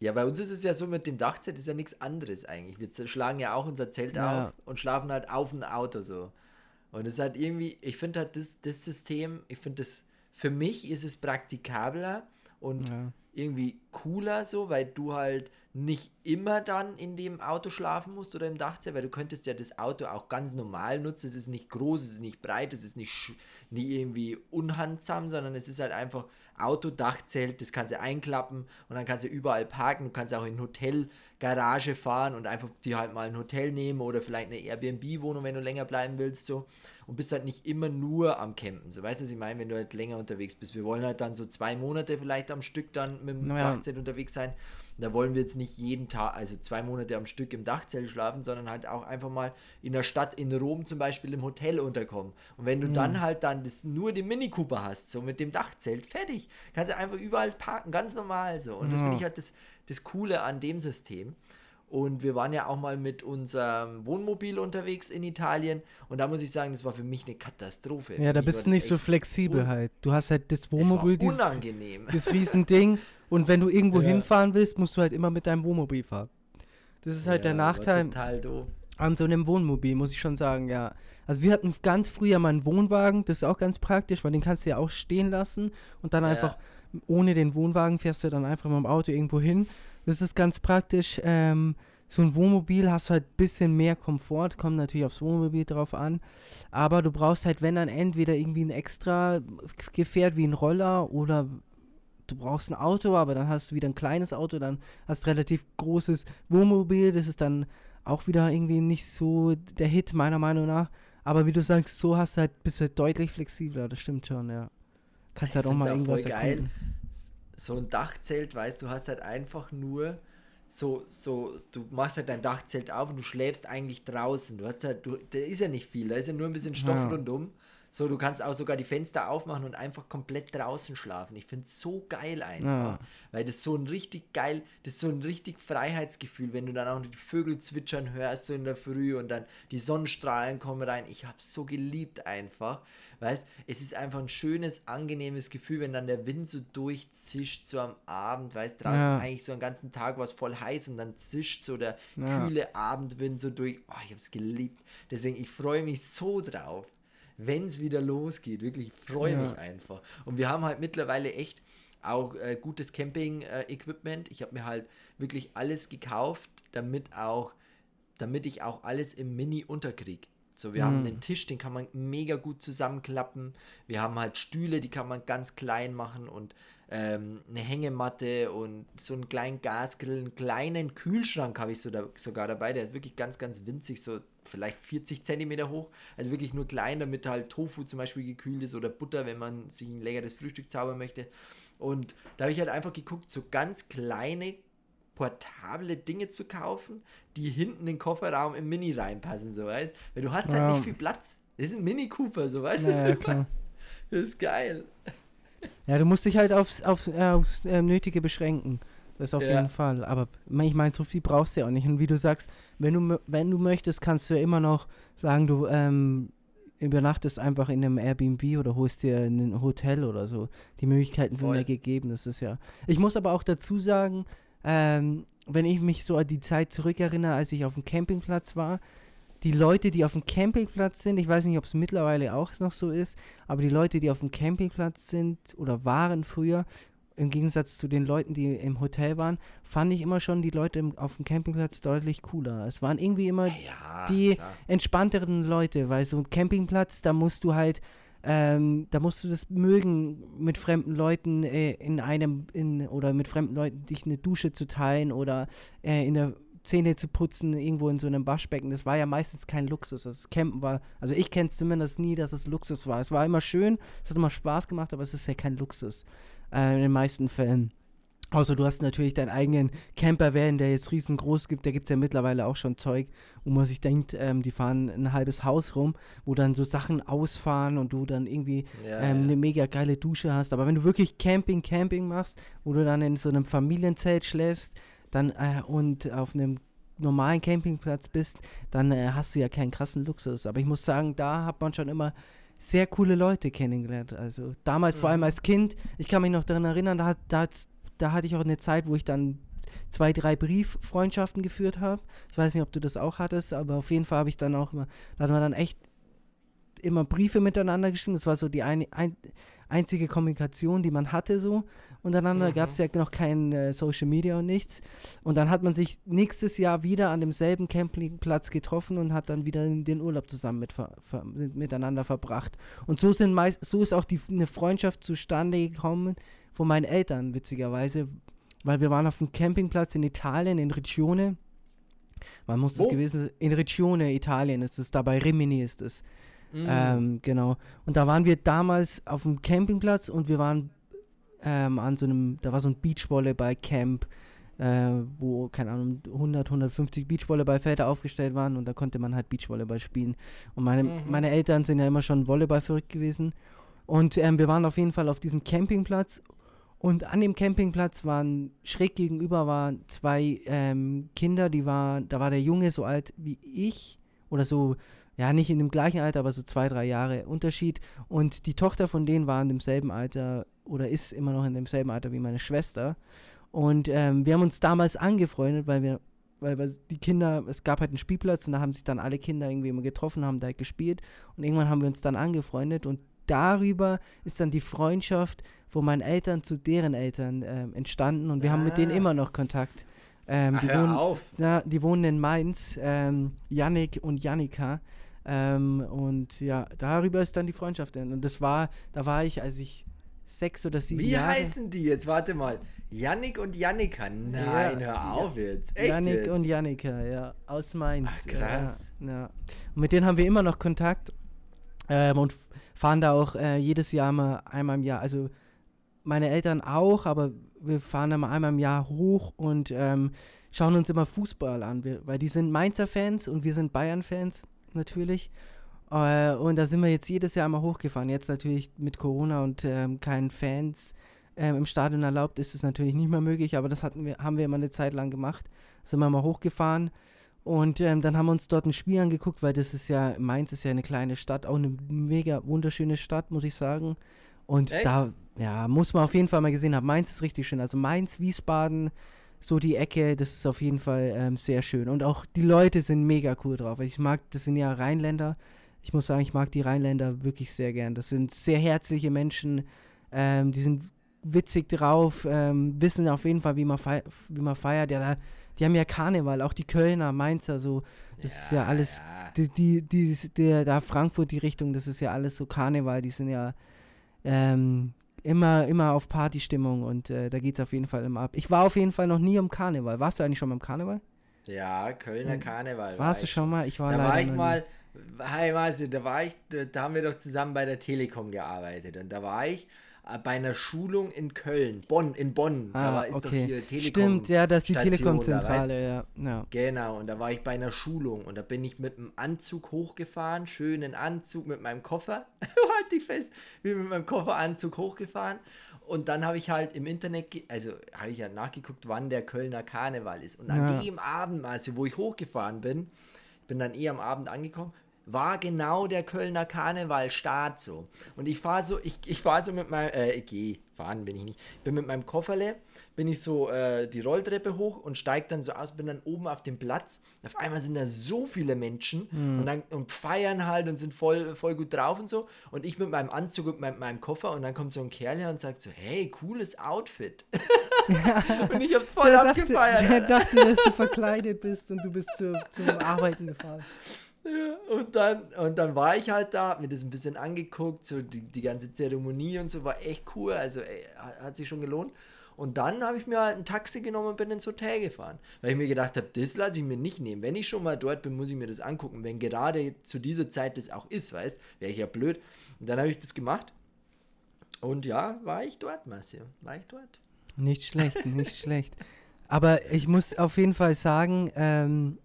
Ja, bei uns ist es ja so mit dem Dachzelt ist ja nichts anderes eigentlich. Wir schlagen ja auch unser Zelt Ja. auf und schlafen halt auf dem Auto so. Und es ist halt irgendwie, ich finde halt das, das System, ich finde das, für mich ist es praktikabler und ja. Irgendwie cooler so, weil du halt nicht immer dann in dem Auto schlafen musst oder im Dachzelt, weil du könntest ja das Auto auch ganz normal nutzen. Es ist nicht groß, es ist nicht breit, es ist nicht, nicht irgendwie unhandsam, sondern es ist halt einfach Auto, Dachzelt, das kannst du einklappen und dann kannst du überall parken. Du kannst auch in Hotelgarage fahren und einfach dir halt mal ein Hotel nehmen oder vielleicht eine Airbnb-Wohnung, wenn du länger bleiben willst, so und bist halt nicht immer nur am Campen. So weißt du, was ich meine, wenn du halt länger unterwegs bist. Wir wollen halt dann so zwei Monate vielleicht am Stück dann mit dem naja. Dachzelt unterwegs sein. Da wollen wir jetzt nicht jeden Tag, also zwei Monate am Stück im Dachzelt schlafen, sondern halt auch einfach mal in der Stadt in Rom zum Beispiel im Hotel unterkommen. Und wenn du mhm. dann halt dann das, nur den Mini Cooper hast, so mit dem Dachzelt, fertig. Kannst du einfach überall parken, ganz normal so. Und ja. das finde ich halt das, das Coole an dem System. Und wir waren ja auch mal mit unserem Wohnmobil unterwegs in Italien. Und da muss ich sagen, das war für mich eine Katastrophe. Ja, da bist du nicht so flexibel halt. Du hast halt das Wohnmobil, dieses, unangenehm. das Riesending. Und wenn du irgendwo ja. hinfahren willst, musst du halt immer mit deinem Wohnmobil fahren. Das ist halt ja, der Nachteil. An so einem Wohnmobil, muss ich schon sagen, ja. Also wir hatten ganz früher mal einen Wohnwagen, das ist auch ganz praktisch, weil den kannst du ja auch stehen lassen und dann ja. einfach ohne den Wohnwagen fährst du dann einfach mit dem Auto irgendwo hin das ist ganz praktisch. Ähm, so ein Wohnmobil hast halt ein bisschen mehr Komfort, kommt natürlich aufs Wohnmobil drauf an. Aber du brauchst halt, wenn dann entweder irgendwie ein extra Gefährt wie ein Roller oder du brauchst ein Auto, aber dann hast du wieder ein kleines Auto, dann hast du relativ großes Wohnmobil. Das ist dann auch wieder irgendwie nicht so der Hit, meiner Meinung nach. Aber wie du sagst, so hast du halt, bist du halt deutlich flexibler, das stimmt schon, ja. Kannst halt auch mal irgendwas geil so ein Dachzelt, weißt du, hast halt einfach nur so, so, du machst halt dein Dachzelt auf und du schläfst eigentlich draußen. Du hast halt, du, da ist ja nicht viel, da ist ja nur ein bisschen Stoff ja. rundum. So, du kannst auch sogar die Fenster aufmachen und einfach komplett draußen schlafen. Ich finde es so geil einfach. Ja. Weil das so ein richtig geil, das ist so ein richtig Freiheitsgefühl, wenn du dann auch die Vögel zwitschern hörst, so in der Früh und dann die Sonnenstrahlen kommen rein. Ich habe es so geliebt einfach. Weißt, es ist einfach ein schönes, angenehmes Gefühl, wenn dann der Wind so durchzischt, so am Abend, weißt, draußen ja. eigentlich so einen ganzen Tag war es voll heiß und dann zischt so der ja. kühle Abendwind so durch. Oh, ich habe es geliebt. Deswegen, ich freue mich so drauf wenn es wieder losgeht. Wirklich, ich freue ja. mich einfach. Und wir haben halt mittlerweile echt auch äh, gutes Camping-Equipment. Äh, ich habe mir halt wirklich alles gekauft, damit auch, damit ich auch alles im Mini unterkriege. So, wir mhm. haben einen Tisch, den kann man mega gut zusammenklappen. Wir haben halt Stühle, die kann man ganz klein machen und ähm, eine Hängematte und so einen kleinen Gasgrill, einen kleinen Kühlschrank habe ich so da, sogar dabei. Der ist wirklich ganz, ganz winzig, so vielleicht 40 Zentimeter hoch. Also wirklich nur klein, damit halt Tofu zum Beispiel gekühlt ist oder Butter, wenn man sich ein leckeres Frühstück zaubern möchte. Und da habe ich halt einfach geguckt, so ganz kleine portable Dinge zu kaufen, die hinten in den Kofferraum im Mini reinpassen, so weißt Weil du hast halt ja. nicht viel Platz. Das ist ein Mini Cooper, so weißt ja, du? Das ist geil. Ja, du musst dich halt aufs, aufs, äh, aufs äh, Nötige beschränken. Das auf ja. jeden Fall. Aber ich meine, so viel brauchst du ja auch nicht. Und wie du sagst, wenn du, wenn du möchtest, kannst du ja immer noch sagen, du ähm, übernachtest einfach in einem Airbnb oder holst dir ein Hotel oder so. Die Möglichkeiten sind Voll. ja gegeben. Das ist ja. Ich muss aber auch dazu sagen, ähm, wenn ich mich so an die Zeit zurückerinnere, als ich auf dem Campingplatz war, die Leute, die auf dem Campingplatz sind, ich weiß nicht, ob es mittlerweile auch noch so ist, aber die Leute, die auf dem Campingplatz sind oder waren früher, im Gegensatz zu den Leuten, die im Hotel waren, fand ich immer schon die Leute im, auf dem Campingplatz deutlich cooler. Es waren irgendwie immer ja, die klar. entspannteren Leute, weil so ein Campingplatz, da musst du halt, ähm, da musst du das mögen, mit fremden Leuten äh, in einem, in, oder mit fremden Leuten dich eine Dusche zu teilen oder äh, in der Zähne zu putzen, irgendwo in so einem Waschbecken. Das war ja meistens kein Luxus. Das Campen war, also ich kenne es zumindest nie, dass es Luxus war. Es war immer schön, es hat immer Spaß gemacht, aber es ist ja kein Luxus äh, in den meisten Fällen. Außer du hast natürlich deinen eigenen Campervan, der jetzt riesengroß gibt. Da gibt es ja mittlerweile auch schon Zeug, wo man sich denkt, ähm, die fahren ein halbes Haus rum, wo dann so Sachen ausfahren und du dann irgendwie ja, ähm, ja. eine mega geile Dusche hast. Aber wenn du wirklich Camping, Camping machst, wo du dann in so einem Familienzelt schläfst dann äh, und auf einem normalen Campingplatz bist, dann äh, hast du ja keinen krassen Luxus. Aber ich muss sagen, da hat man schon immer sehr coole Leute kennengelernt. Also damals mhm. vor allem als Kind, ich kann mich noch daran erinnern, da, da, da hatte ich auch eine Zeit, wo ich dann zwei, drei Brieffreundschaften geführt habe. Ich weiß nicht, ob du das auch hattest, aber auf jeden Fall habe ich dann auch immer, da hat man dann echt immer Briefe miteinander geschrieben. Das war so die eine, ein, einzige Kommunikation, die man hatte so untereinander. Mhm. Gab es ja noch kein äh, Social Media und nichts. Und dann hat man sich nächstes Jahr wieder an demselben Campingplatz getroffen und hat dann wieder den Urlaub zusammen mit, ver, ver, miteinander verbracht. Und so sind meist, so ist auch die, eine Freundschaft zustande gekommen von meinen Eltern, witzigerweise. Weil wir waren auf dem Campingplatz in Italien, in Riccione. Man muss es gewesen sein. In Riccione, Italien ist es, da bei Rimini ist es. Mhm. Ähm, genau. Und da waren wir damals auf dem Campingplatz und wir waren ähm, an so einem, da war so ein Beachvolleyball-Camp, äh, wo, keine Ahnung, 100, 150 Beachvolleyballfelder aufgestellt waren und da konnte man halt Beachvolleyball spielen. Und meine, mhm. meine Eltern sind ja immer schon Volleyball verrückt gewesen. Und ähm, wir waren auf jeden Fall auf diesem Campingplatz und an dem Campingplatz waren schräg gegenüber waren zwei ähm, Kinder, die waren, da war der Junge so alt wie ich oder so ja, nicht in dem gleichen Alter, aber so zwei, drei Jahre Unterschied. Und die Tochter von denen war in demselben Alter oder ist immer noch in demselben Alter wie meine Schwester. Und ähm, wir haben uns damals angefreundet, weil wir, weil wir die Kinder, es gab halt einen Spielplatz und da haben sich dann alle Kinder irgendwie immer getroffen, haben da halt gespielt. Und irgendwann haben wir uns dann angefreundet und darüber ist dann die Freundschaft von meinen Eltern zu deren Eltern ähm, entstanden und wir ah. haben mit denen ah. immer noch Kontakt. Ähm, Ach, die, wohnen, ja, die wohnen in Mainz, ähm, Yannick und Jannika. Ähm, und ja, darüber ist dann die Freundschaft. Und das war, da war ich, als ich sechs oder sieben Wie Jahre. Wie heißen die jetzt? Warte mal. Yannick und Jannika. Nein, ja, hör auf jetzt. Echt Yannick jetzt? und Jannika, ja. Aus Mainz. Ach, krass. Ja, ja. Und mit denen haben wir immer noch Kontakt. Ähm, und fahren da auch äh, jedes Jahr mal einmal im Jahr. Also meine Eltern auch, aber wir fahren da mal einmal im Jahr hoch und ähm, schauen uns immer Fußball an. Wir, weil die sind Mainzer Fans und wir sind Bayern-Fans natürlich. Äh, und da sind wir jetzt jedes Jahr mal hochgefahren. Jetzt natürlich mit Corona und ähm, keinen Fans ähm, im Stadion erlaubt, ist es natürlich nicht mehr möglich, aber das hatten wir, haben wir immer eine Zeit lang gemacht. Sind wir mal hochgefahren. Und ähm, dann haben wir uns dort ein Spiel angeguckt, weil das ist ja, Mainz ist ja eine kleine Stadt, auch eine mega wunderschöne Stadt, muss ich sagen. Und Echt? da, ja, muss man auf jeden Fall mal gesehen haben. Mainz ist richtig schön. Also Mainz, Wiesbaden, so die Ecke, das ist auf jeden Fall ähm, sehr schön. Und auch die Leute sind mega cool drauf. Ich mag, das sind ja Rheinländer. Ich muss sagen, ich mag die Rheinländer wirklich sehr gern. Das sind sehr herzliche Menschen, ähm, die sind witzig drauf, ähm, wissen auf jeden Fall, wie man, fei wie man feiert. Ja, da, die haben ja Karneval, auch die Kölner, Mainzer, so. Das ja, ist ja alles, ja. die, die, die, der, da Frankfurt die Richtung, das ist ja alles so Karneval, die sind ja ähm, immer, immer auf Partystimmung und äh, da geht es auf jeden Fall immer ab. Ich war auf jeden Fall noch nie im Karneval. Warst du eigentlich schon mal im Karneval? Ja, Kölner Karneval. Warst war du schon mal? Ich war Da war ich mal, hey, da war ich, da haben wir doch zusammen bei der Telekom gearbeitet und da war ich bei einer Schulung in Köln, Bonn, in Bonn. Ah, da war, ist okay. doch hier Telekom. Stimmt, ja, das ist die Telekom-Zentrale, ja, ja. Genau, und da war ich bei einer Schulung und da bin ich mit einem Anzug hochgefahren, schönen Anzug mit meinem Koffer. halt dich fest, bin mit meinem Kofferanzug hochgefahren. Und dann habe ich halt im Internet, also habe ich ja nachgeguckt, wann der Kölner Karneval ist. Und an ja. dem Abend, also wo ich hochgefahren bin, bin dann eh am Abend angekommen, war genau der Kölner Karnevalstart so. Und ich fahre so, ich, ich fahre so mit meinem, äh, ich gehe, fahren bin ich nicht, bin mit meinem Kofferle, bin ich so äh, die Rolltreppe hoch und steige dann so aus, bin dann oben auf dem Platz. Auf einmal sind da so viele Menschen mhm. und, dann, und feiern halt und sind voll, voll gut drauf und so. Und ich mit meinem Anzug und meinem, meinem Koffer und dann kommt so ein Kerl her und sagt so, hey, cooles Outfit. und ich hab's voll der abgefeiert. Dachte, der dachte, dass du verkleidet bist und du bist zu, zum Arbeiten gefahren. Und dann, und dann war ich halt da, hab mir das ein bisschen angeguckt, so die, die ganze Zeremonie und so war echt cool, also ey, hat, sich schon gelohnt. Und dann habe ich mir halt ein Taxi genommen und bin ins Hotel gefahren. Weil ich mir gedacht habe, das lasse ich mir nicht nehmen. Wenn ich schon mal dort bin, muss ich mir das angucken. Wenn gerade zu dieser Zeit das auch ist, weißt, wäre ich ja blöd. Und dann habe ich das gemacht. Und ja, war ich dort, Marcio. War ich dort. Nicht schlecht, nicht schlecht. Aber ich muss auf jeden Fall sagen, ähm,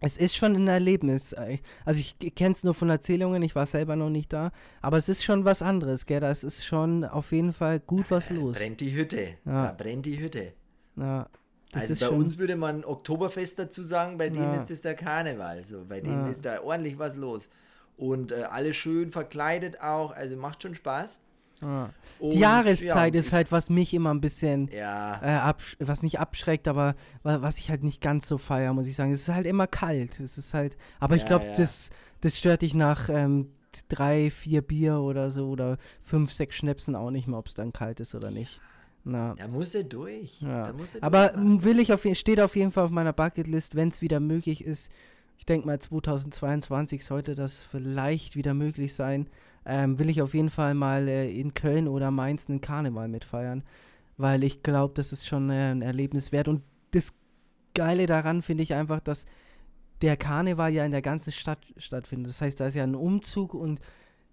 es ist schon ein Erlebnis. Also ich kenne es nur von Erzählungen, ich war selber noch nicht da, aber es ist schon was anderes, gell? Da ist schon auf jeden Fall gut was los. Brennt die Hütte. Ja. Da brennt die Hütte. Ja. also bei uns würde man Oktoberfest dazu sagen, bei denen ja. ist es der Karneval. So. Bei denen ja. ist da ordentlich was los. Und äh, alle schön verkleidet auch, also macht schon Spaß. Ah. Die Jahreszeit ja, ist halt, was mich immer ein bisschen, ja. äh, was nicht abschreckt, aber was ich halt nicht ganz so feier, muss ich sagen. Es ist halt immer kalt. Es ist halt, aber ja, ich glaube, das, das stört dich nach ähm, drei, vier Bier oder so oder fünf, sechs Schnäpsen auch nicht mehr, ob es dann kalt ist oder nicht. Na. Da muss er durch. Ja. Muss er Aber durchmachen. will ich auf, steht auf jeden Fall auf meiner Bucketlist, wenn es wieder möglich ist. Ich denke mal 2022 sollte das vielleicht wieder möglich sein. Ähm, will ich auf jeden Fall mal äh, in Köln oder Mainz einen Karneval mitfeiern, weil ich glaube, das ist schon äh, ein Erlebnis wert. Und das Geile daran finde ich einfach, dass der Karneval ja in der ganzen Stadt stattfindet. Das heißt, da ist ja ein Umzug und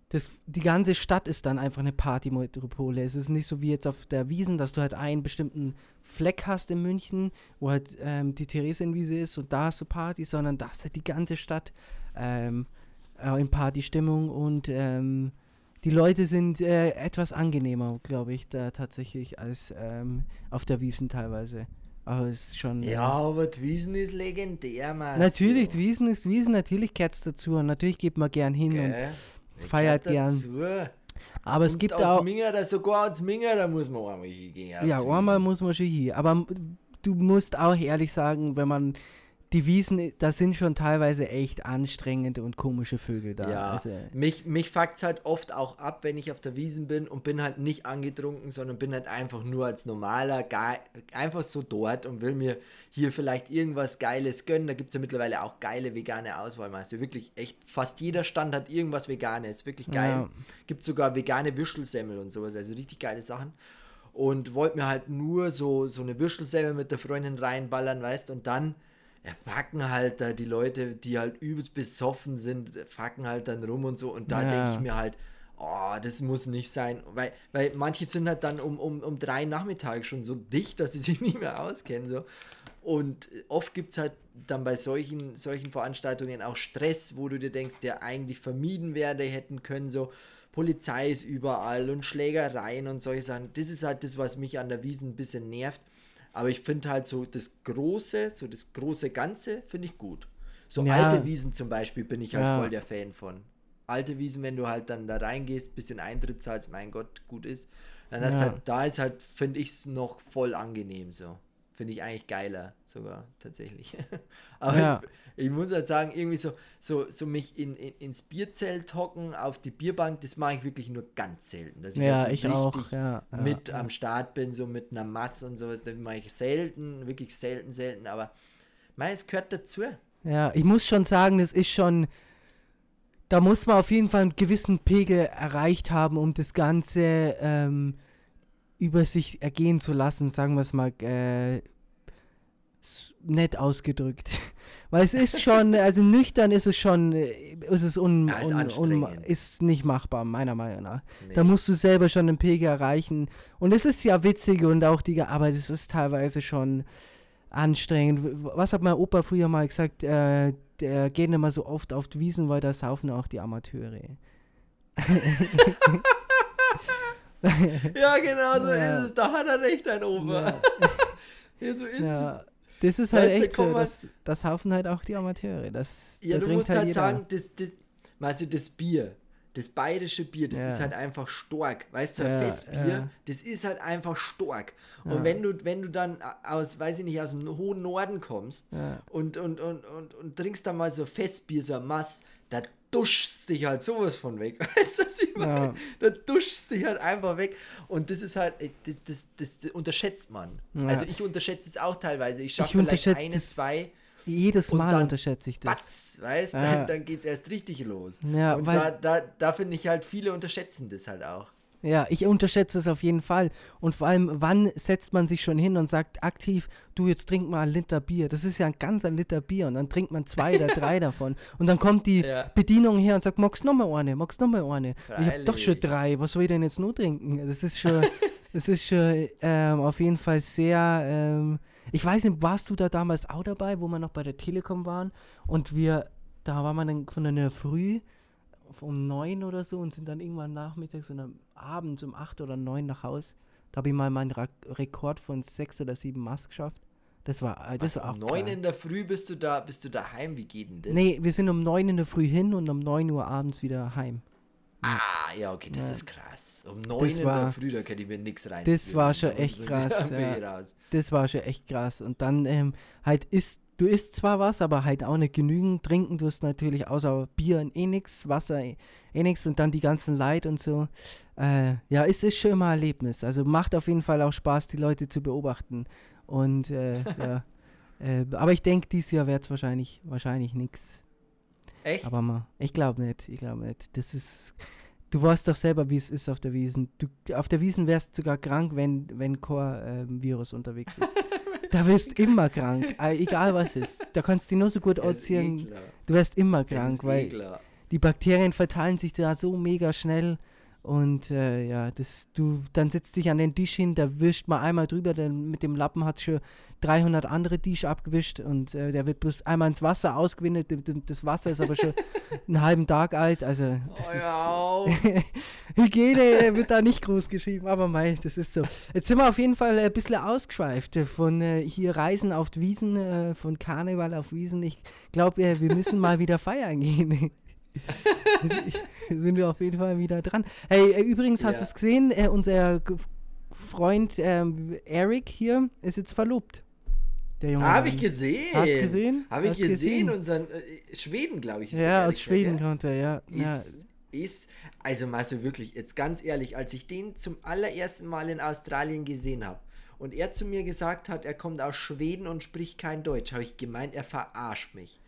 das, die ganze Stadt ist dann einfach eine Partymetropole. Es ist nicht so wie jetzt auf der Wiesen, dass du halt einen bestimmten Fleck hast in München, wo halt ähm, die Theresienwiese ist und da hast du Partys, sondern da ist halt die ganze Stadt ähm, äh, in Partystimmung und ähm, die Leute sind äh, etwas angenehmer, glaube ich, da tatsächlich als ähm, auf der Wiesen teilweise. Aber es ist schon. Ja, aber die Wiesen ist legendär, Mann. Natürlich, die Wiesen ist Wiesen, natürlich kehrt es dazu und natürlich geht man gern hin. Und, feiert gern. Dazu. aber es Und gibt ans auch. Mingerer, sogar ans Mingerer muss man einmal hingehen. Ja, einmal muss man schon hier. Aber du musst auch ehrlich sagen, wenn man die Wiesen, das sind schon teilweise echt anstrengende und komische Vögel da. Ja, Also, mich, mich fuckt's halt oft auch ab, wenn ich auf der Wiesen bin und bin halt nicht angetrunken, sondern bin halt einfach nur als normaler, Ge einfach so dort und will mir hier vielleicht irgendwas Geiles gönnen. Da gibt es ja mittlerweile auch geile vegane Auswahl. Also wirklich echt, fast jeder Stand hat irgendwas Veganes. Wirklich geil. Ja. Gibt sogar vegane Würstelsemmel und sowas. Also richtig geile Sachen. Und wollte mir halt nur so, so eine Würstelsemmel mit der Freundin reinballern, weißt und dann fucken halt da die Leute, die halt übelst besoffen sind, fucken halt dann rum und so. Und da Ja. denke ich mir halt, oh, das muss nicht sein. Weil, weil manche sind halt dann um, um, um drei Nachmittag schon so dicht, dass sie sich nicht mehr auskennen. So. Und oft gibt es halt dann bei solchen, solchen Veranstaltungen auch Stress, wo du dir denkst, der eigentlich vermieden werde hätten können. So, Polizei ist überall und Schlägereien und solche Sachen. Das ist halt das, was mich an der Wiesen ein bisschen nervt. Aber ich finde halt so das Große, so das große Ganze, finde ich gut. So Ja. alte Wiesen zum Beispiel bin ich halt Ja. voll der Fan von. Alte Wiesen, wenn du halt dann da reingehst, bisschen Eintritt zahlst, mein Gott, gut ist. Dann hast Ja. halt, da ist halt, finde ich es noch voll angenehm so. Finde ich eigentlich geiler sogar, tatsächlich. Aber Ja. ich, ich muss halt sagen, irgendwie so, so, so mich in, in, ins Bierzelt hocken, auf die Bierbank, das mache ich wirklich nur ganz selten. Dass ich ja, ich auch. richtig Ja, mit am Start bin, so mit einer Masse und sowas, das mache ich selten, wirklich selten, selten, aber es gehört dazu. Ja, ich muss schon sagen, das ist schon. Da muss man auf jeden Fall einen gewissen Pegel erreicht haben, um das Ganze ähm, über sich ergehen zu lassen, sagen wir es mal äh, nett ausgedrückt. Weil es ist schon, also nüchtern ist es schon, äh, ist es un, Ja, ist un, un, ist nicht machbar, meiner Meinung nach. Nee. Da musst du selber schon einen Pegel erreichen. Und es ist ja witzig und auch die, aber das ist teilweise schon anstrengend. Was hat mein Opa früher mal gesagt? Äh, der geht nicht mehr so oft auf die Wiesen, weil da saufen auch die Amateure. ja, genau so Ja. ist es. Da hat er recht, ein Opa. Ja, so ist es. Das ist halt Weißt echt so. Das, das saufen halt auch die Amateure. Das, Ja, du musst halt jeder. sagen, das, das, weißt du, das Bier, das bayerische Bier, das Ja. ist halt einfach stark. Weißt du, Ja, Festbier, ja. das ist halt einfach stark. Und wenn du, wenn du dann aus, weiß ich nicht, aus dem hohen Norden kommst und, und, und, und, und trinkst dann mal so Festbier, so ein Mass, da duschst dich halt sowas von weg. Weißt du, was ich meine? Ja. Da duschst dich halt einfach weg. Und das ist halt, äh, das, das, das, das unterschätzt man. Ja. Also ich unterschätze es auch teilweise. Ich schaffe Ich vielleicht unterschätze eine, das zwei Jedes Mal unterschätze ich das. Batz, weißt Ja. dann, dann geht es erst richtig los. Ja, und weil- da, da, da finde ich halt, viele unterschätzen das halt auch. Ja, ich unterschätze es auf jeden Fall. Und vor allem, wann setzt man sich schon hin und sagt aktiv, du jetzt trink mal einen Liter Bier. Das ist ja ein ganzer Liter Bier und dann trinkt man zwei oder drei davon. Und dann kommt die Ja. Bedienung her und sagt, magst noch mal eine, magst noch mal eine. Ich hab doch schon drei, was soll ich denn jetzt nur trinken? Das ist schon, das ist schon ähm, auf jeden Fall sehr, ähm, ich weiß nicht, warst du da damals auch dabei, wo wir noch bei der Telekom waren und wir, da waren wir dann von einer Früh um neun oder so und sind dann irgendwann nachmittags oder abends um acht oder neun nach Haus. Da habe ich mal meinen Ra Rekord von sechs oder sieben Maß geschafft. Das war, äh, das Was, auch um neun in der Früh bist du da, bist du daheim, wie geht denn das? Nee, wir sind um neun in der Früh hin und um neun Uhr abends wieder heim. Ah, ja, okay, das Ja. ist krass. Um neun in war- der Früh, da könnte ich mir nichts rein. das war schon echt krass, ja. Das war schon echt krass. Und dann ähm, halt ist du isst zwar was, aber halt auch nicht genügend. Trinken tust natürlich außer Bier eh nix, Wasser eh, eh nix und dann die ganzen Leid und so. Äh, ja, es ist schon ein Erlebnis. Also macht auf jeden Fall auch Spaß, die Leute zu beobachten. Und äh, ja. Äh, aber ich denke, dieses Jahr wird es wahrscheinlich, wahrscheinlich nichts. Echt? Aber mal, ich glaube nicht, ich glaube nicht. Das ist, du weißt doch selber, wie es ist auf der Wiesen. Du, auf der Wiesen wärst du sogar krank, wenn, wenn kein äh, Virus unterwegs ist. da wirst immer krank, egal was ist. Da kannst du nur so gut erzählen. Du wirst immer krank, weil die Bakterien verteilen sich da so mega schnell. Und äh, ja, das, du, dann setzt dich an den Tisch hin, da wischt man einmal drüber, denn mit dem Lappen hat schon 300 andere Tisch abgewischt und äh, der wird bloß einmal ins Wasser ausgewindet. Das Wasser ist aber schon einen halben Tag alt, also oh, ist, Hygiene wird da nicht groß geschrieben, aber mei, das ist so. Jetzt sind wir auf jeden Fall ein bisschen ausgeschweift von äh, hier Reisen auf Wiesen, äh, von Karneval auf Wiesen. Ich glaube, äh, wir müssen mal wieder feiern gehen. sind wir auf jeden Fall wieder dran. Hey, äh, übrigens, hast du es gesehen? Äh, unser Freund ähm, Eric hier ist jetzt verlobt. Der Junge. Habe ich gesehen. Hast du gesehen? Habe ich gesehen. gesehen. Unseren äh, Schweden, glaube ich. Ist ja, aus Schweden kommt er, ja. Ist, ja. ist, also mal so wirklich, jetzt ganz ehrlich, als ich den zum allerersten Mal in Australien gesehen habe und er zu mir gesagt hat, er kommt aus Schweden und spricht kein Deutsch, habe ich gemeint, er verarscht mich.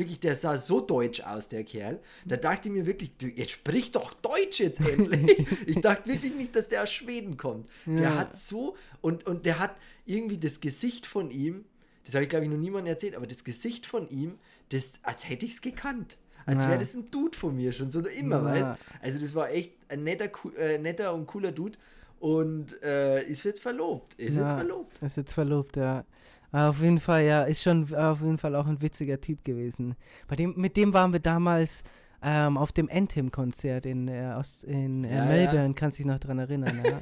Wirklich, der sah so deutsch aus, der Kerl. Da dachte ich mir wirklich, du, jetzt sprich doch Deutsch jetzt endlich. ich dachte wirklich nicht, dass der aus Schweden kommt. Ja. Der hat so, und, und der hat irgendwie das Gesicht von ihm, das habe ich glaube ich noch niemandem erzählt, aber das Gesicht von ihm, das, als hätte ich es gekannt. Als ja. wäre das ein Dude von mir schon, so immer, ja. weißt Also das war echt ein netter, äh, netter und cooler Dude und äh, ist jetzt verlobt. Ist ja, jetzt verlobt. Ist jetzt verlobt, ja. Auf jeden Fall, ja, ist schon auf jeden Fall auch ein witziger Typ gewesen. Bei dem, mit dem waren wir damals ähm, auf dem Anthem-Konzert in, äh, in äh, ja, Melbourne, ja. kannst dich noch dran erinnern, ja?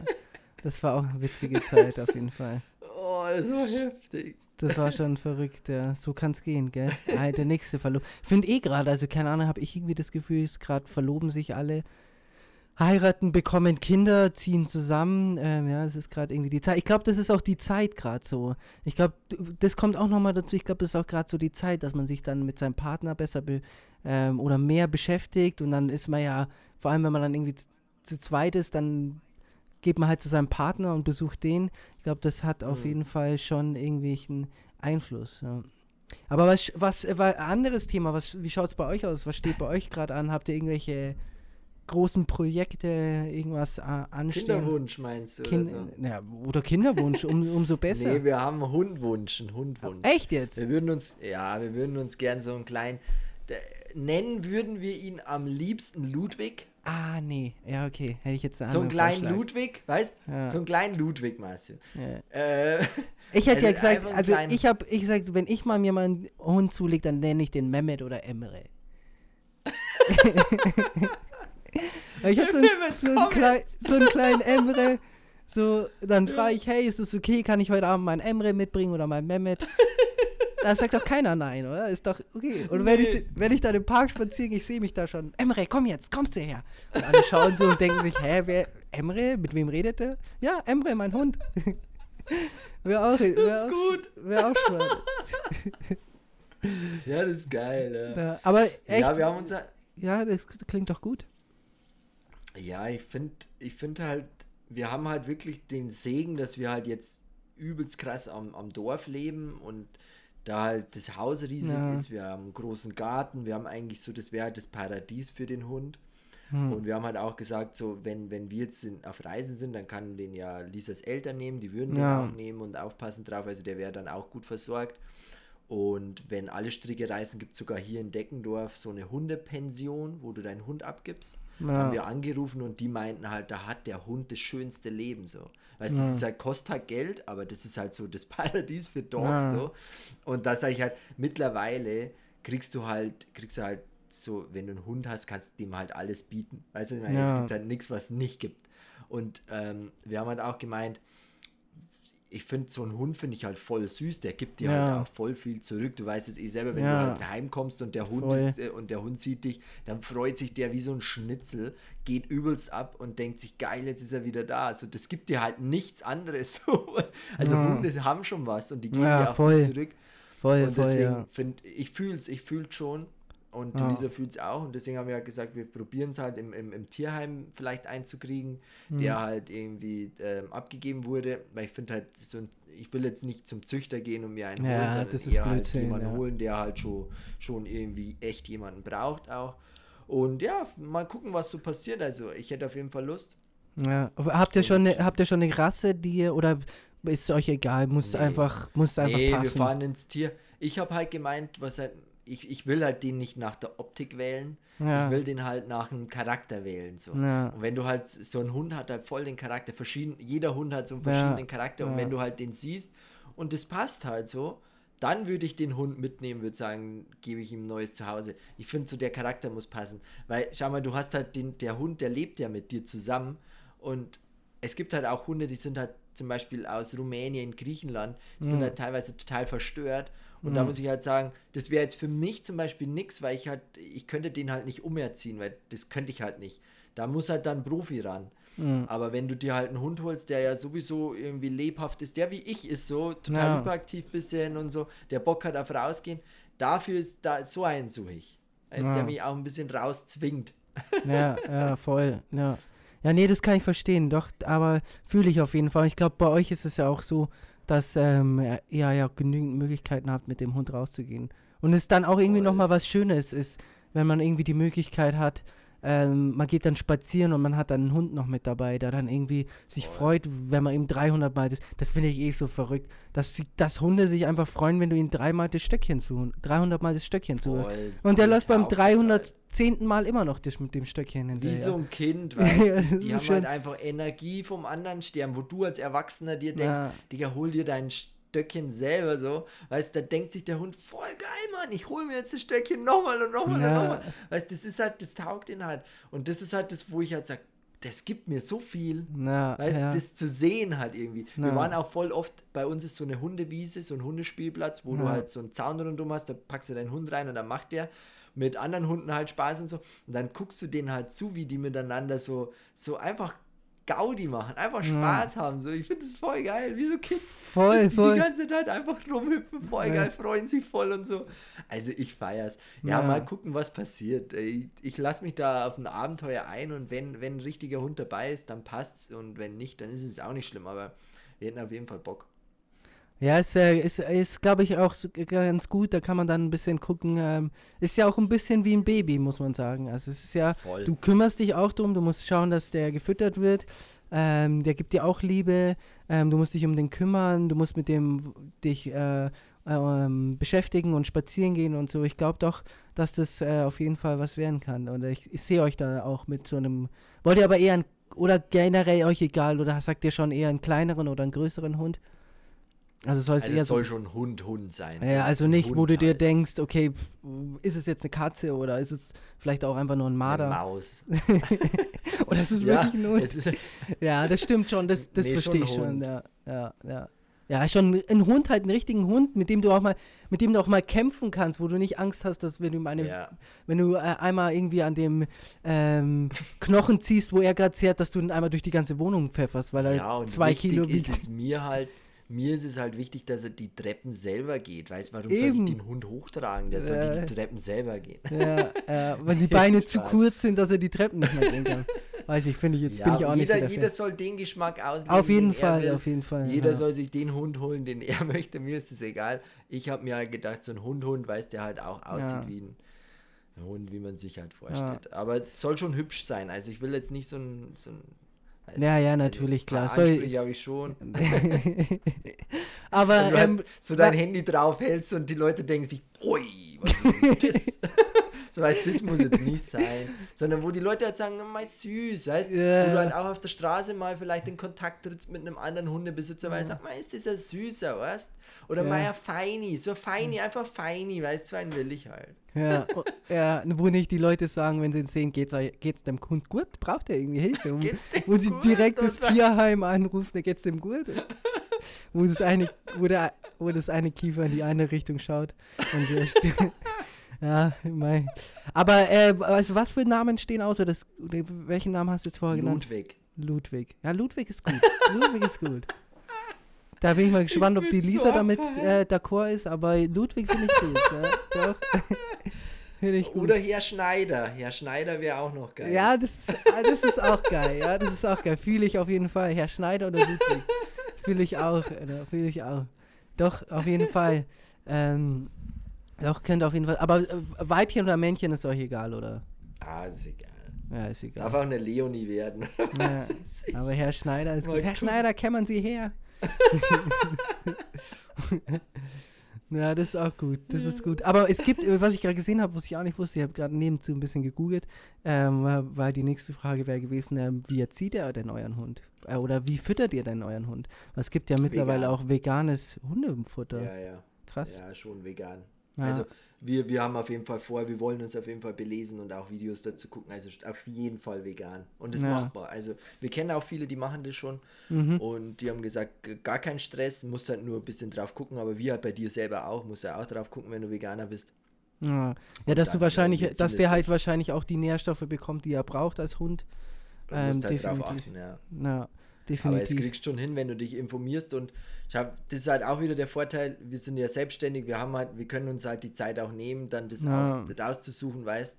Das war auch eine witzige Zeit auf jeden Fall. Oh, das war heftig. Das war schon verrückt, ja. So kann es gehen, gell? Ah, der nächste Verlob. Finde eh gerade, also keine Ahnung, habe ich irgendwie das Gefühl, es gerade verloben sich alle heiraten, bekommen Kinder, ziehen zusammen. Ähm, ja, es ist gerade irgendwie die Zeit. Ich glaube, das ist auch die Zeit gerade so. Ich glaube, das kommt auch nochmal dazu. Ich glaube, das ist auch gerade so die Zeit, dass man sich dann mit seinem Partner besser ähm, oder mehr beschäftigt. Und dann ist man ja, vor allem wenn man dann irgendwie zu, zweit ist, dann geht man halt zu seinem Partner und besucht den. Ich glaube, das hat auf mhm. jeden Fall schon irgendwelchen Einfluss. Ja. Aber was, was war ein anderes Thema? Was, wie schaut es bei euch aus? Was steht bei euch gerade an? Habt ihr irgendwelche großen Projekte irgendwas äh, anstehen. Kinderwunsch meinst du? Kind, oder, so? ja, oder Kinderwunsch, um, umso besser. Nee, wir haben einen Hundwunsch, einen Hundwunsch. Echt jetzt? Wir würden uns, ja, wir würden uns gern so einen kleinen, nennen würden wir ihn am liebsten Ludwig. Ah, nee, ja, okay, hätte ich jetzt So einen kleinen Vorschlag. Ludwig, weißt ja. So einen kleinen Ludwig, meinst du? Ja. Äh, ich hätte ja gesagt, also ich habe ich gesagt, wenn ich mal mir mal einen Hund zulege, dann nenne ich den Mehmet oder Emre. ich hatte so, so, einen klein, so einen kleinen Emre. So, dann frage ich, hey, ist es okay, kann ich heute Abend meinen Emre mitbringen oder meinen Mehmet? Da sagt doch keiner nein, oder? Ist doch okay. Und wenn, ich, wenn ich da im Park spaziere, ich sehe mich da schon, Emre, komm jetzt, kommst du her? Und alle schauen so und denken sich, hä, wer, Emre, mit wem redet der? Ja, Emre, mein Hund. Wäre auch, wär das ist auch, gut. Wäre auch spannend. ja, das ist geil. Ja. ja aber echt. Ja, wir haben uns ja, das klingt doch gut. Ja, ich finde ich find halt, wir haben halt wirklich den Segen, dass wir halt jetzt übelst krass am, am Dorf leben und da halt das Haus riesig ja. ist, wir haben einen großen Garten, wir haben eigentlich so, das wäre halt das Paradies für den Hund. Hm. Und wir haben halt auch gesagt, so, wenn, wenn wir jetzt in, auf Reisen sind, dann kann den ja Lisas Eltern nehmen, die würden ja. den auch nehmen und aufpassen drauf, also der wäre dann auch gut versorgt. Und wenn alle Stricke reißen, gibt es sogar hier in Deckendorf so eine Hundepension, wo du deinen Hund abgibst. Ja. Haben wir angerufen und die meinten halt, da hat der Hund das schönste Leben so. Weißt du, ja. das ist halt, kostet halt Geld, aber das ist halt so das Paradies für Dogs ja. so. Und da sage ich halt, mittlerweile kriegst du halt, kriegst du halt so, wenn du einen Hund hast, kannst du dem halt alles bieten. Weißt du, ich meine, es gibt halt nichts, was es nicht gibt. Und ähm, wir haben halt auch gemeint, ich finde, so ein Hund finde ich halt voll süß, der gibt dir halt ja. halt auch voll viel zurück. Du weißt es eh selber, wenn ja. du halt heimkommst und der Hund ist, äh, und der Hund sieht dich, dann freut sich der wie so ein Schnitzel, geht übelst ab und denkt sich, geil, jetzt ist er wieder da. Also das gibt dir halt nichts anderes. also ja. Hunde haben schon was und die geben dir auch voll. viel zurück. Voll, und voll, deswegen ja. find ich fühl's, ich fühl's schon. Und Ja. Lisa fühlt's auch. Und deswegen haben wir ja gesagt, wir probieren es halt im, im, im Tierheim vielleicht einzukriegen, Mhm. der halt irgendwie ähm, abgegeben wurde. Weil ich finde halt, so ein, ich will jetzt nicht zum Züchter gehen und mir einen Ja, holen, sondern das ist eher halt jemanden ja. holen, der halt schon, schon irgendwie echt jemanden braucht auch. Und ja, mal gucken, was so passiert. Also ich hätte auf jeden Fall Lust. Ja. Habt ihr schon eine, habt ihr schon eine Rasse, die ihr, oder ist euch egal, muss Nee. einfach, muss einfach nee, passen? wir fahren ins Tier. Ich habe halt gemeint, was halt, ich, ich will halt den nicht nach der Optik wählen. Ja. Ich will den halt nach dem Charakter wählen. So. Ja. Und wenn du halt, so ein Hund hat halt voll den Charakter, verschieden, jeder Hund hat so einen Ja, verschiedenen Charakter. Und ja. wenn du halt den siehst und das passt halt so, dann würde ich den Hund mitnehmen, würde sagen, gebe ich ihm ein neues Zuhause. Ich finde so, der Charakter muss passen. Weil, schau mal, du hast halt den, der Hund, der lebt ja mit dir zusammen. Und es gibt halt auch Hunde, die sind halt zum Beispiel aus Rumänien, Griechenland, die Mhm. sind halt teilweise total verstört. Und da muss ich halt sagen, das wäre jetzt für mich zum Beispiel nichts, weil ich halt, ich könnte den halt nicht umerziehen, weil das könnte ich halt nicht. Da muss halt dann ein Profi ran. Mhm. Aber wenn du dir halt einen Hund holst, der ja sowieso irgendwie lebhaft ist, der wie ich ist, so total Ja. hyperaktiv bisschen und so, der Bock hat auf rausgehen, dafür ist da so einen suche ich. Also Ja. der mich auch ein bisschen rauszwingt. Ja, ja, voll, ja. Ja, nee, das kann ich verstehen, doch, aber fühle ich auf jeden Fall. Ich glaube, bei euch ist es ja auch so, dass ähm, ihr ja, ja genügend Möglichkeiten habt, mit dem Hund rauszugehen. Und es dann auch irgendwie nochmal was Schönes ist, wenn man irgendwie die Möglichkeit hat, ähm, man geht dann spazieren und man hat dann einen Hund noch mit dabei, der dann irgendwie sich Voll. freut, wenn man ihm 300 Mal das, das finde ich eh so verrückt, dass, sie, dass Hunde sich einfach freuen, wenn du ihnen dreimal das Stöckchen zu, 300 Mal das Stöckchen zu. Und der läuft beim taugt es halt. 310. Mal immer noch das mit dem Stöckchen hinterher. Wie so ein Kind, weißt du? Die haben halt einfach Energie vom anderen Stern, wo du als Erwachsener dir denkst, Ja. Digga, hol dir dein Stöckchen selber so. Weißt du, da denkt sich der Hund, voll geil, Mann, ich hol mir jetzt das Stöckchen nochmal und nochmal Ja. und nochmal. Weißt du, das ist halt, das taugt ihn halt. Und das ist halt das, wo ich halt sage, das gibt mir so viel. Na, Weißt du, ja. das zu sehen halt irgendwie. Wir Ja. waren auch voll oft, bei uns ist so eine Hundewiese, so ein Hundespielplatz, wo du Ja. halt so einen Zaun rundum hast, da packst du deinen Hund rein und dann macht der mit anderen Hunden halt Spaß und so. Und dann guckst du denen halt zu, wie die miteinander so, so einfach Gaudi machen, einfach Ja. Spaß haben. So, ich finde das voll geil, wie so Kids. Voll, die voll. Die ganze Zeit einfach rumhüpfen, voll Ja. geil, freuen sich voll und so. Also ich feier's. Ja, Ja. mal gucken, was passiert. Ich, ich lasse mich da auf ein Abenteuer ein und wenn, wenn ein richtiger Hund dabei ist, dann passt's und wenn nicht, dann ist es auch nicht schlimm, aber wir hätten auf jeden Fall Bock. Ja, ist, äh, ist, ist glaube ich, auch ganz gut. Da kann man dann ein bisschen gucken. Ähm, ist ja auch ein bisschen wie ein Baby, muss man sagen. Also es ist ja, Voll. du kümmerst dich auch drum. Du musst schauen, dass der gefüttert wird. Ähm, der gibt dir auch Liebe. Ähm, du musst dich um den kümmern. Du musst mit dem dich äh, ähm, beschäftigen und spazieren gehen und so. Ich glaube doch, dass das äh, auf jeden Fall was werden kann. Und ich, ich sehe euch da auch mit so einem. Wollt ihr aber eher ein, oder generell euch egal oder sagt ihr schon eher einen kleineren oder einen größeren Hund? Also soll es Also eher es so soll schon Hund, Hund sein. so ja, also ein nicht, wo Hund du dir halt. denkst, okay, ist es jetzt eine Katze oder ist es vielleicht auch einfach nur ein Eine Marder? Maus. Oder ist es ja, wirklich nur. es ist, Ja, das stimmt schon, das, das Nee, verstehe ich schon. Hund. Ja, ja, ja. Ja, schon ein Hund, halt einen richtigen Hund, mit dem du auch mal, mit dem du auch mal kämpfen kannst, wo du nicht Angst hast, dass wenn du meine, ja. wenn du äh, einmal irgendwie an dem ähm, Knochen ziehst, wo er gerade zehrt, dass du ihn einmal durch die ganze Wohnung pfefferst, weil er ja, und zwei Kilo ist es mir halt, mir ist es halt wichtig, dass er die Treppen selber geht. Weißt du, warum soll Eben. ich den Hund hochtragen? Der soll Äh. die Treppen selber gehen. Ja, ja, weil die Beine zu kurz sind, dass er die Treppen nicht mehr gehen kann. Weiß ich, finde ich jetzt, bin ich auch jeder, nicht so der jeder soll den Geschmack ausleben. Auf jeden den Fall, auf jeden Fall. Jeder ja. soll sich den Hund holen, den er möchte. Mir ist es egal. Ich habe mir halt gedacht, so ein Hund-Hund, weiß der halt auch aussieht Ja. wie ein Hund, wie man sich halt vorstellt. Aber soll schon hübsch sein. Also ich will jetzt nicht so ein. So ein weiß Ja, ja, also natürlich, klar. Ansprüche habe ich schon. Aber Wenn du ähm, halt so dein Handy draufhältst und die Leute denken sich, ui, was ist das? so weißt, das muss jetzt nicht sein. Sondern wo die Leute halt sagen, mal süß, weißt Ja. Wo du halt auch auf der Straße mal vielleicht in Kontakt trittst mit einem anderen Hundebesitzer, weil er sagt, mal ist das ein süßer, weißt Oder Ja. mal ein Feini, so Feini, einfach Feini, weißt du, so einen will ich halt. ja, o- ja, wo nicht die Leute sagen, wenn sie ihn sehen, geht's, geht's dem Hund gut? Braucht er irgendwie Hilfe? Um, wo sie gut? direkt das dann- Tierheim anrufen, da geht's dem gut? wo, das eine, wo, der, wo das eine Kiefer in die eine Richtung schaut. Und der st- ja, mei. Aber äh, also was für Namen stehen außer das, welchen Namen hast du jetzt vorher genannt? Ludwig. Ludwig. Ja, Ludwig ist gut. Ludwig ist gut. Da bin ich mal gespannt, ob die Lisa so damit äh, d'accord ist, aber Ludwig finde ich gut. ja, Finde ich gut. Oder Herr Schneider. Herr Schneider wäre auch noch geil. Ja, das, ah, das ist auch geil. Ja, das ist auch geil. Fühle ich auf jeden Fall. Herr Schneider oder Ludwig. Fühle ich auch. Fühle ich auch. Doch, auf jeden Fall. Ähm, doch, könnte auf jeden Fall. Aber äh, Weibchen oder Männchen ist euch egal, oder? Ah, ist egal. Ja, ist egal. Darf auch eine Leonie werden. Ja, aber Herr Schneider ist gut. Herr Schneider, kämmern Sie her. Ja, das ist auch gut. Das ist gut. Aber es gibt, was ich gerade gesehen habe, was ich auch nicht wusste, ich habe gerade nebenzu ein bisschen gegoogelt, ähm, weil die nächste Frage wäre gewesen, äh, wie erzieht ihr denn euren Hund? Äh, oder wie füttert ihr denn euren Hund? Es gibt ja mittlerweile vegan. auch veganes Hundefutter. Ja, ja. Krass. Ja, schon vegan. Ja. Also wir, wir haben auf jeden Fall vor, wir wollen uns auf jeden Fall belesen und auch Videos dazu gucken. Also auf jeden Fall vegan. Und das ja. machbar. Also wir kennen auch viele, die machen das schon. Mhm. Und die haben gesagt, gar kein Stress, musst halt nur ein bisschen drauf gucken. Aber wie halt bei dir selber auch, musst ja auch drauf gucken, wenn du Veganer bist. Ja, ja dass du wahrscheinlich, dass der halt wahrscheinlich auch die Nährstoffe bekommt, die er braucht als Hund. Du musst ähm, halt drauf achten, ja. ja. Definitiv. Aber es kriegst schon hin, wenn du dich informierst und ich hab, das ist halt auch wieder der Vorteil, wir sind ja selbstständig, wir haben halt, wir können uns halt die Zeit auch nehmen, dann das ja. auch das auszusuchen, weißt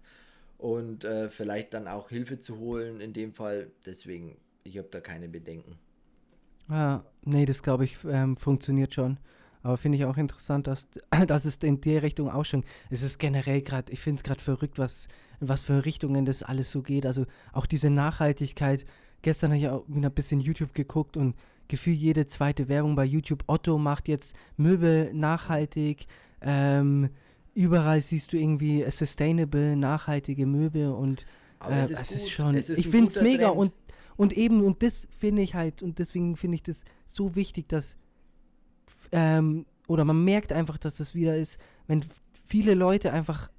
und äh, vielleicht dann auch Hilfe zu holen in dem Fall. Deswegen, ich habe da keine Bedenken. Ja, nee, das glaube ich ähm, funktioniert schon. Aber finde ich auch interessant, dass, dass es in der Richtung auch schon, es ist generell gerade, ich finde es gerade verrückt, was, in was für Richtungen das alles so geht. Also auch diese Nachhaltigkeit, gestern habe ich auch wieder ein bisschen YouTube geguckt und gefühlt jede zweite Werbung bei YouTube. Otto macht jetzt Möbel nachhaltig. Ähm, überall siehst du irgendwie sustainable, nachhaltige Möbel und äh, es, ist, es ist, schon. Es ist ich finde es mega Trend. und und eben und das finde ich halt und deswegen finde ich das so wichtig, dass ähm, oder man merkt einfach, dass das wieder ist, wenn viele Leute einfach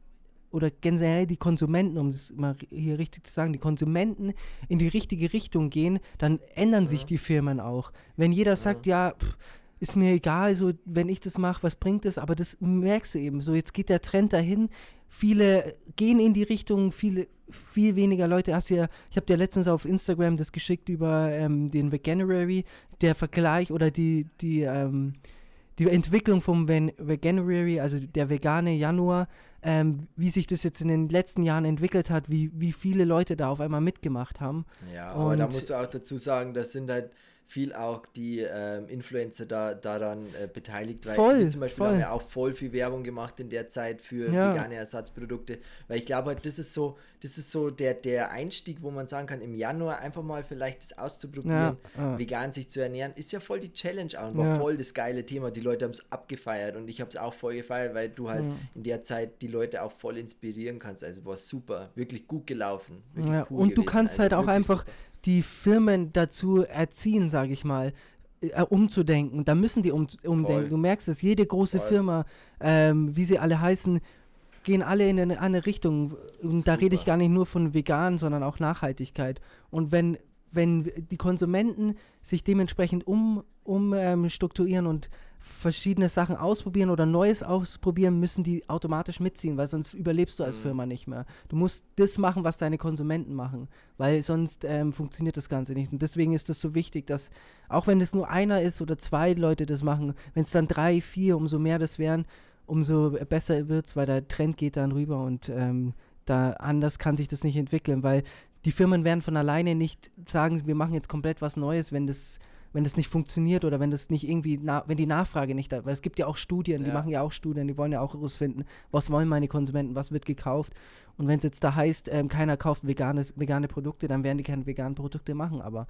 oder generell die Konsumenten, um das mal hier richtig zu sagen, die Konsumenten in die richtige Richtung gehen, dann ändern ja. sich die Firmen auch. Wenn jeder sagt, ja, pff, ist mir egal, so wenn ich das mache, was bringt das? Aber das merkst du eben. So, jetzt geht der Trend dahin. Viele gehen in die Richtung, viele, viel weniger Leute. Hast ja, ich habe dir letztens auf Instagram das geschickt über ähm, den Veganuary, der Vergleich oder die, die, ähm, die Entwicklung vom Veganuary, also der vegane Januar, ähm, wie sich das jetzt in den letzten Jahren entwickelt hat, wie, wie viele Leute da auf einmal mitgemacht haben. Ja, aber Und da musst du auch dazu sagen, das sind halt viel auch die ähm, Influencer da daran äh, beteiligt, weil voll, zum Beispiel voll. haben ja auch voll viel Werbung gemacht in der Zeit für ja. vegane Ersatzprodukte, weil ich glaube, das ist so, das ist so der, der Einstieg, wo man sagen kann, im Januar einfach mal vielleicht das auszuprobieren, ja, ja. vegan sich zu ernähren, ist ja voll die Challenge auch und war voll das geile Thema. Die Leute haben es abgefeiert und ich habe es auch voll gefeiert, weil du halt in der Zeit die Leute auch voll inspirieren kannst. Also war super, wirklich gut gelaufen. Wirklich cool und gewesen. du kannst also halt auch einfach super die Firmen dazu erziehen, sage ich mal, äh, umzudenken. Da müssen die um, umdenken. Voll. Du merkst es, jede große Voll. Firma, ähm, wie sie alle heißen, gehen alle in eine andere Richtung. Und Super. da rede ich gar nicht nur von vegan, sondern auch Nachhaltigkeit. Und wenn, wenn die Konsumenten sich dementsprechend um, umstrukturieren ähm, und verschiedene Sachen ausprobieren oder Neues ausprobieren, müssen die automatisch mitziehen, weil sonst überlebst du als mhm. Firma nicht mehr. Du musst das machen, was deine Konsumenten machen, weil sonst ähm, funktioniert das Ganze nicht. Und deswegen ist es so wichtig, dass, auch wenn es nur einer ist oder zwei Leute das machen, wenn es dann drei, vier, umso mehr das wären, umso besser wird es, weil der Trend geht dann rüber und ähm, da anders kann sich das nicht entwickeln, weil die Firmen werden von alleine nicht sagen, wir machen jetzt komplett was Neues, wenn das wenn das nicht funktioniert oder wenn das nicht irgendwie, wenn die Nachfrage nicht da, weil es gibt ja auch Studien, ja. die machen ja auch Studien, die wollen ja auch herausfinden, was wollen meine Konsumenten, was wird gekauft. Und wenn es jetzt da heißt, ähm, keiner kauft veganes, vegane Produkte, dann werden die keine veganen Produkte machen, aber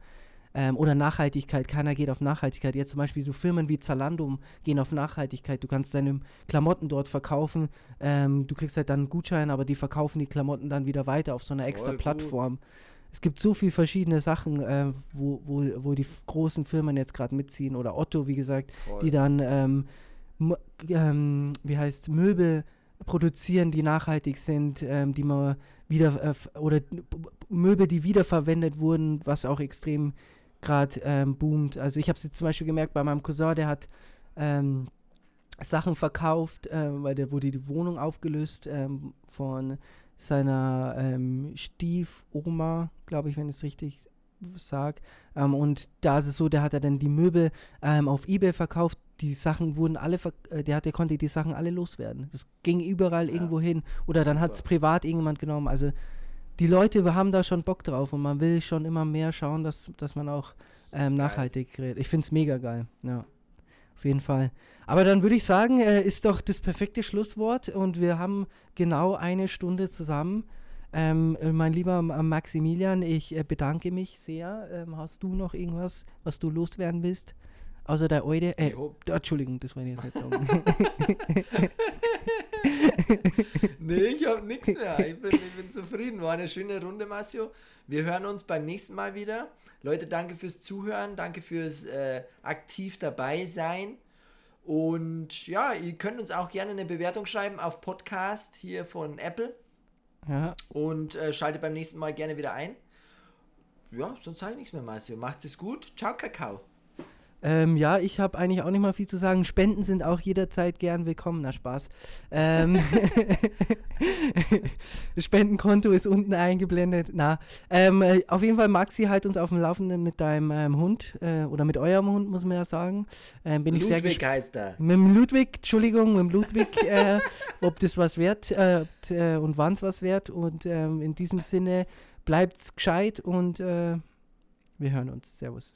ähm, oder Nachhaltigkeit, keiner geht auf Nachhaltigkeit. Jetzt zum Beispiel so Firmen wie Zalando gehen auf Nachhaltigkeit. Du kannst deine Klamotten dort verkaufen, ähm, du kriegst halt dann einen Gutschein, aber die verkaufen die Klamotten dann wieder weiter auf so einer extra Plattform. Gut es gibt so viele verschiedene Sachen, äh, wo, wo, wo die großen Firmen jetzt gerade mitziehen oder Otto, wie gesagt, Voll. die dann, ähm, ähm, wie heißt Möbel produzieren, die nachhaltig sind, ähm, die man wieder äh, oder Möbel, die wiederverwendet wurden, was auch extrem gerade ähm, boomt. Also ich habe es jetzt zum Beispiel gemerkt bei meinem Cousin, der hat ähm, Sachen verkauft, äh, weil der wurde die Wohnung aufgelöst ähm, von seiner ähm, Stiefoma, glaube ich, wenn es richtig sage. Ähm, und da ist es so, der hat ja dann die Möbel ähm, auf Ebay verkauft. Die Sachen wurden alle, äh, der, hatte, konnte die Sachen alle loswerden. Das ging überall ja. irgendwo hin. Oder dann hat es privat irgendjemand genommen. Also die Leute haben da schon Bock drauf und man will schon immer mehr schauen, dass, dass man auch ähm, nachhaltig redet. Ich finde es mega geil. Ja. Auf jeden Fall. Aber dann würde ich sagen, äh, ist doch das perfekte Schlusswort und wir haben genau eine Stunde zusammen. Ähm, mein lieber Maximilian, ich äh, bedanke mich sehr. Ähm, hast du noch irgendwas, was du loswerden willst? Außer der Eude. Äh, Entschuldigung, das war jetzt nicht. nee, ich habe nichts mehr. Ich bin, ich bin zufrieden. War eine schöne Runde, Massio. Wir hören uns beim nächsten Mal wieder. Leute, danke fürs Zuhören. Danke fürs äh, aktiv dabei sein. Und ja, ihr könnt uns auch gerne eine Bewertung schreiben auf Podcast hier von Apple. Ja. Und äh, schaltet beim nächsten Mal gerne wieder ein. Ja, sonst sage ich nichts mehr, Marcio. Macht es gut. Ciao, Kakao. Ähm, ja, ich habe eigentlich auch nicht mal viel zu sagen. Spenden sind auch jederzeit gern willkommen. Na Spaß. Ähm Spendenkonto ist unten eingeblendet. Na, ähm, äh, auf jeden Fall, Maxi, halt uns auf dem Laufenden mit deinem ähm, Hund äh, oder mit eurem Hund, muss man ja sagen. Ähm, bin Ludwig ich sehr heißt er. Mit dem Ludwig, Entschuldigung, mit dem Ludwig, äh, ob das was wert äh, äh, und wann es was wert. Und ähm, in diesem Sinne, bleibt's gescheit und äh, wir hören uns. Servus.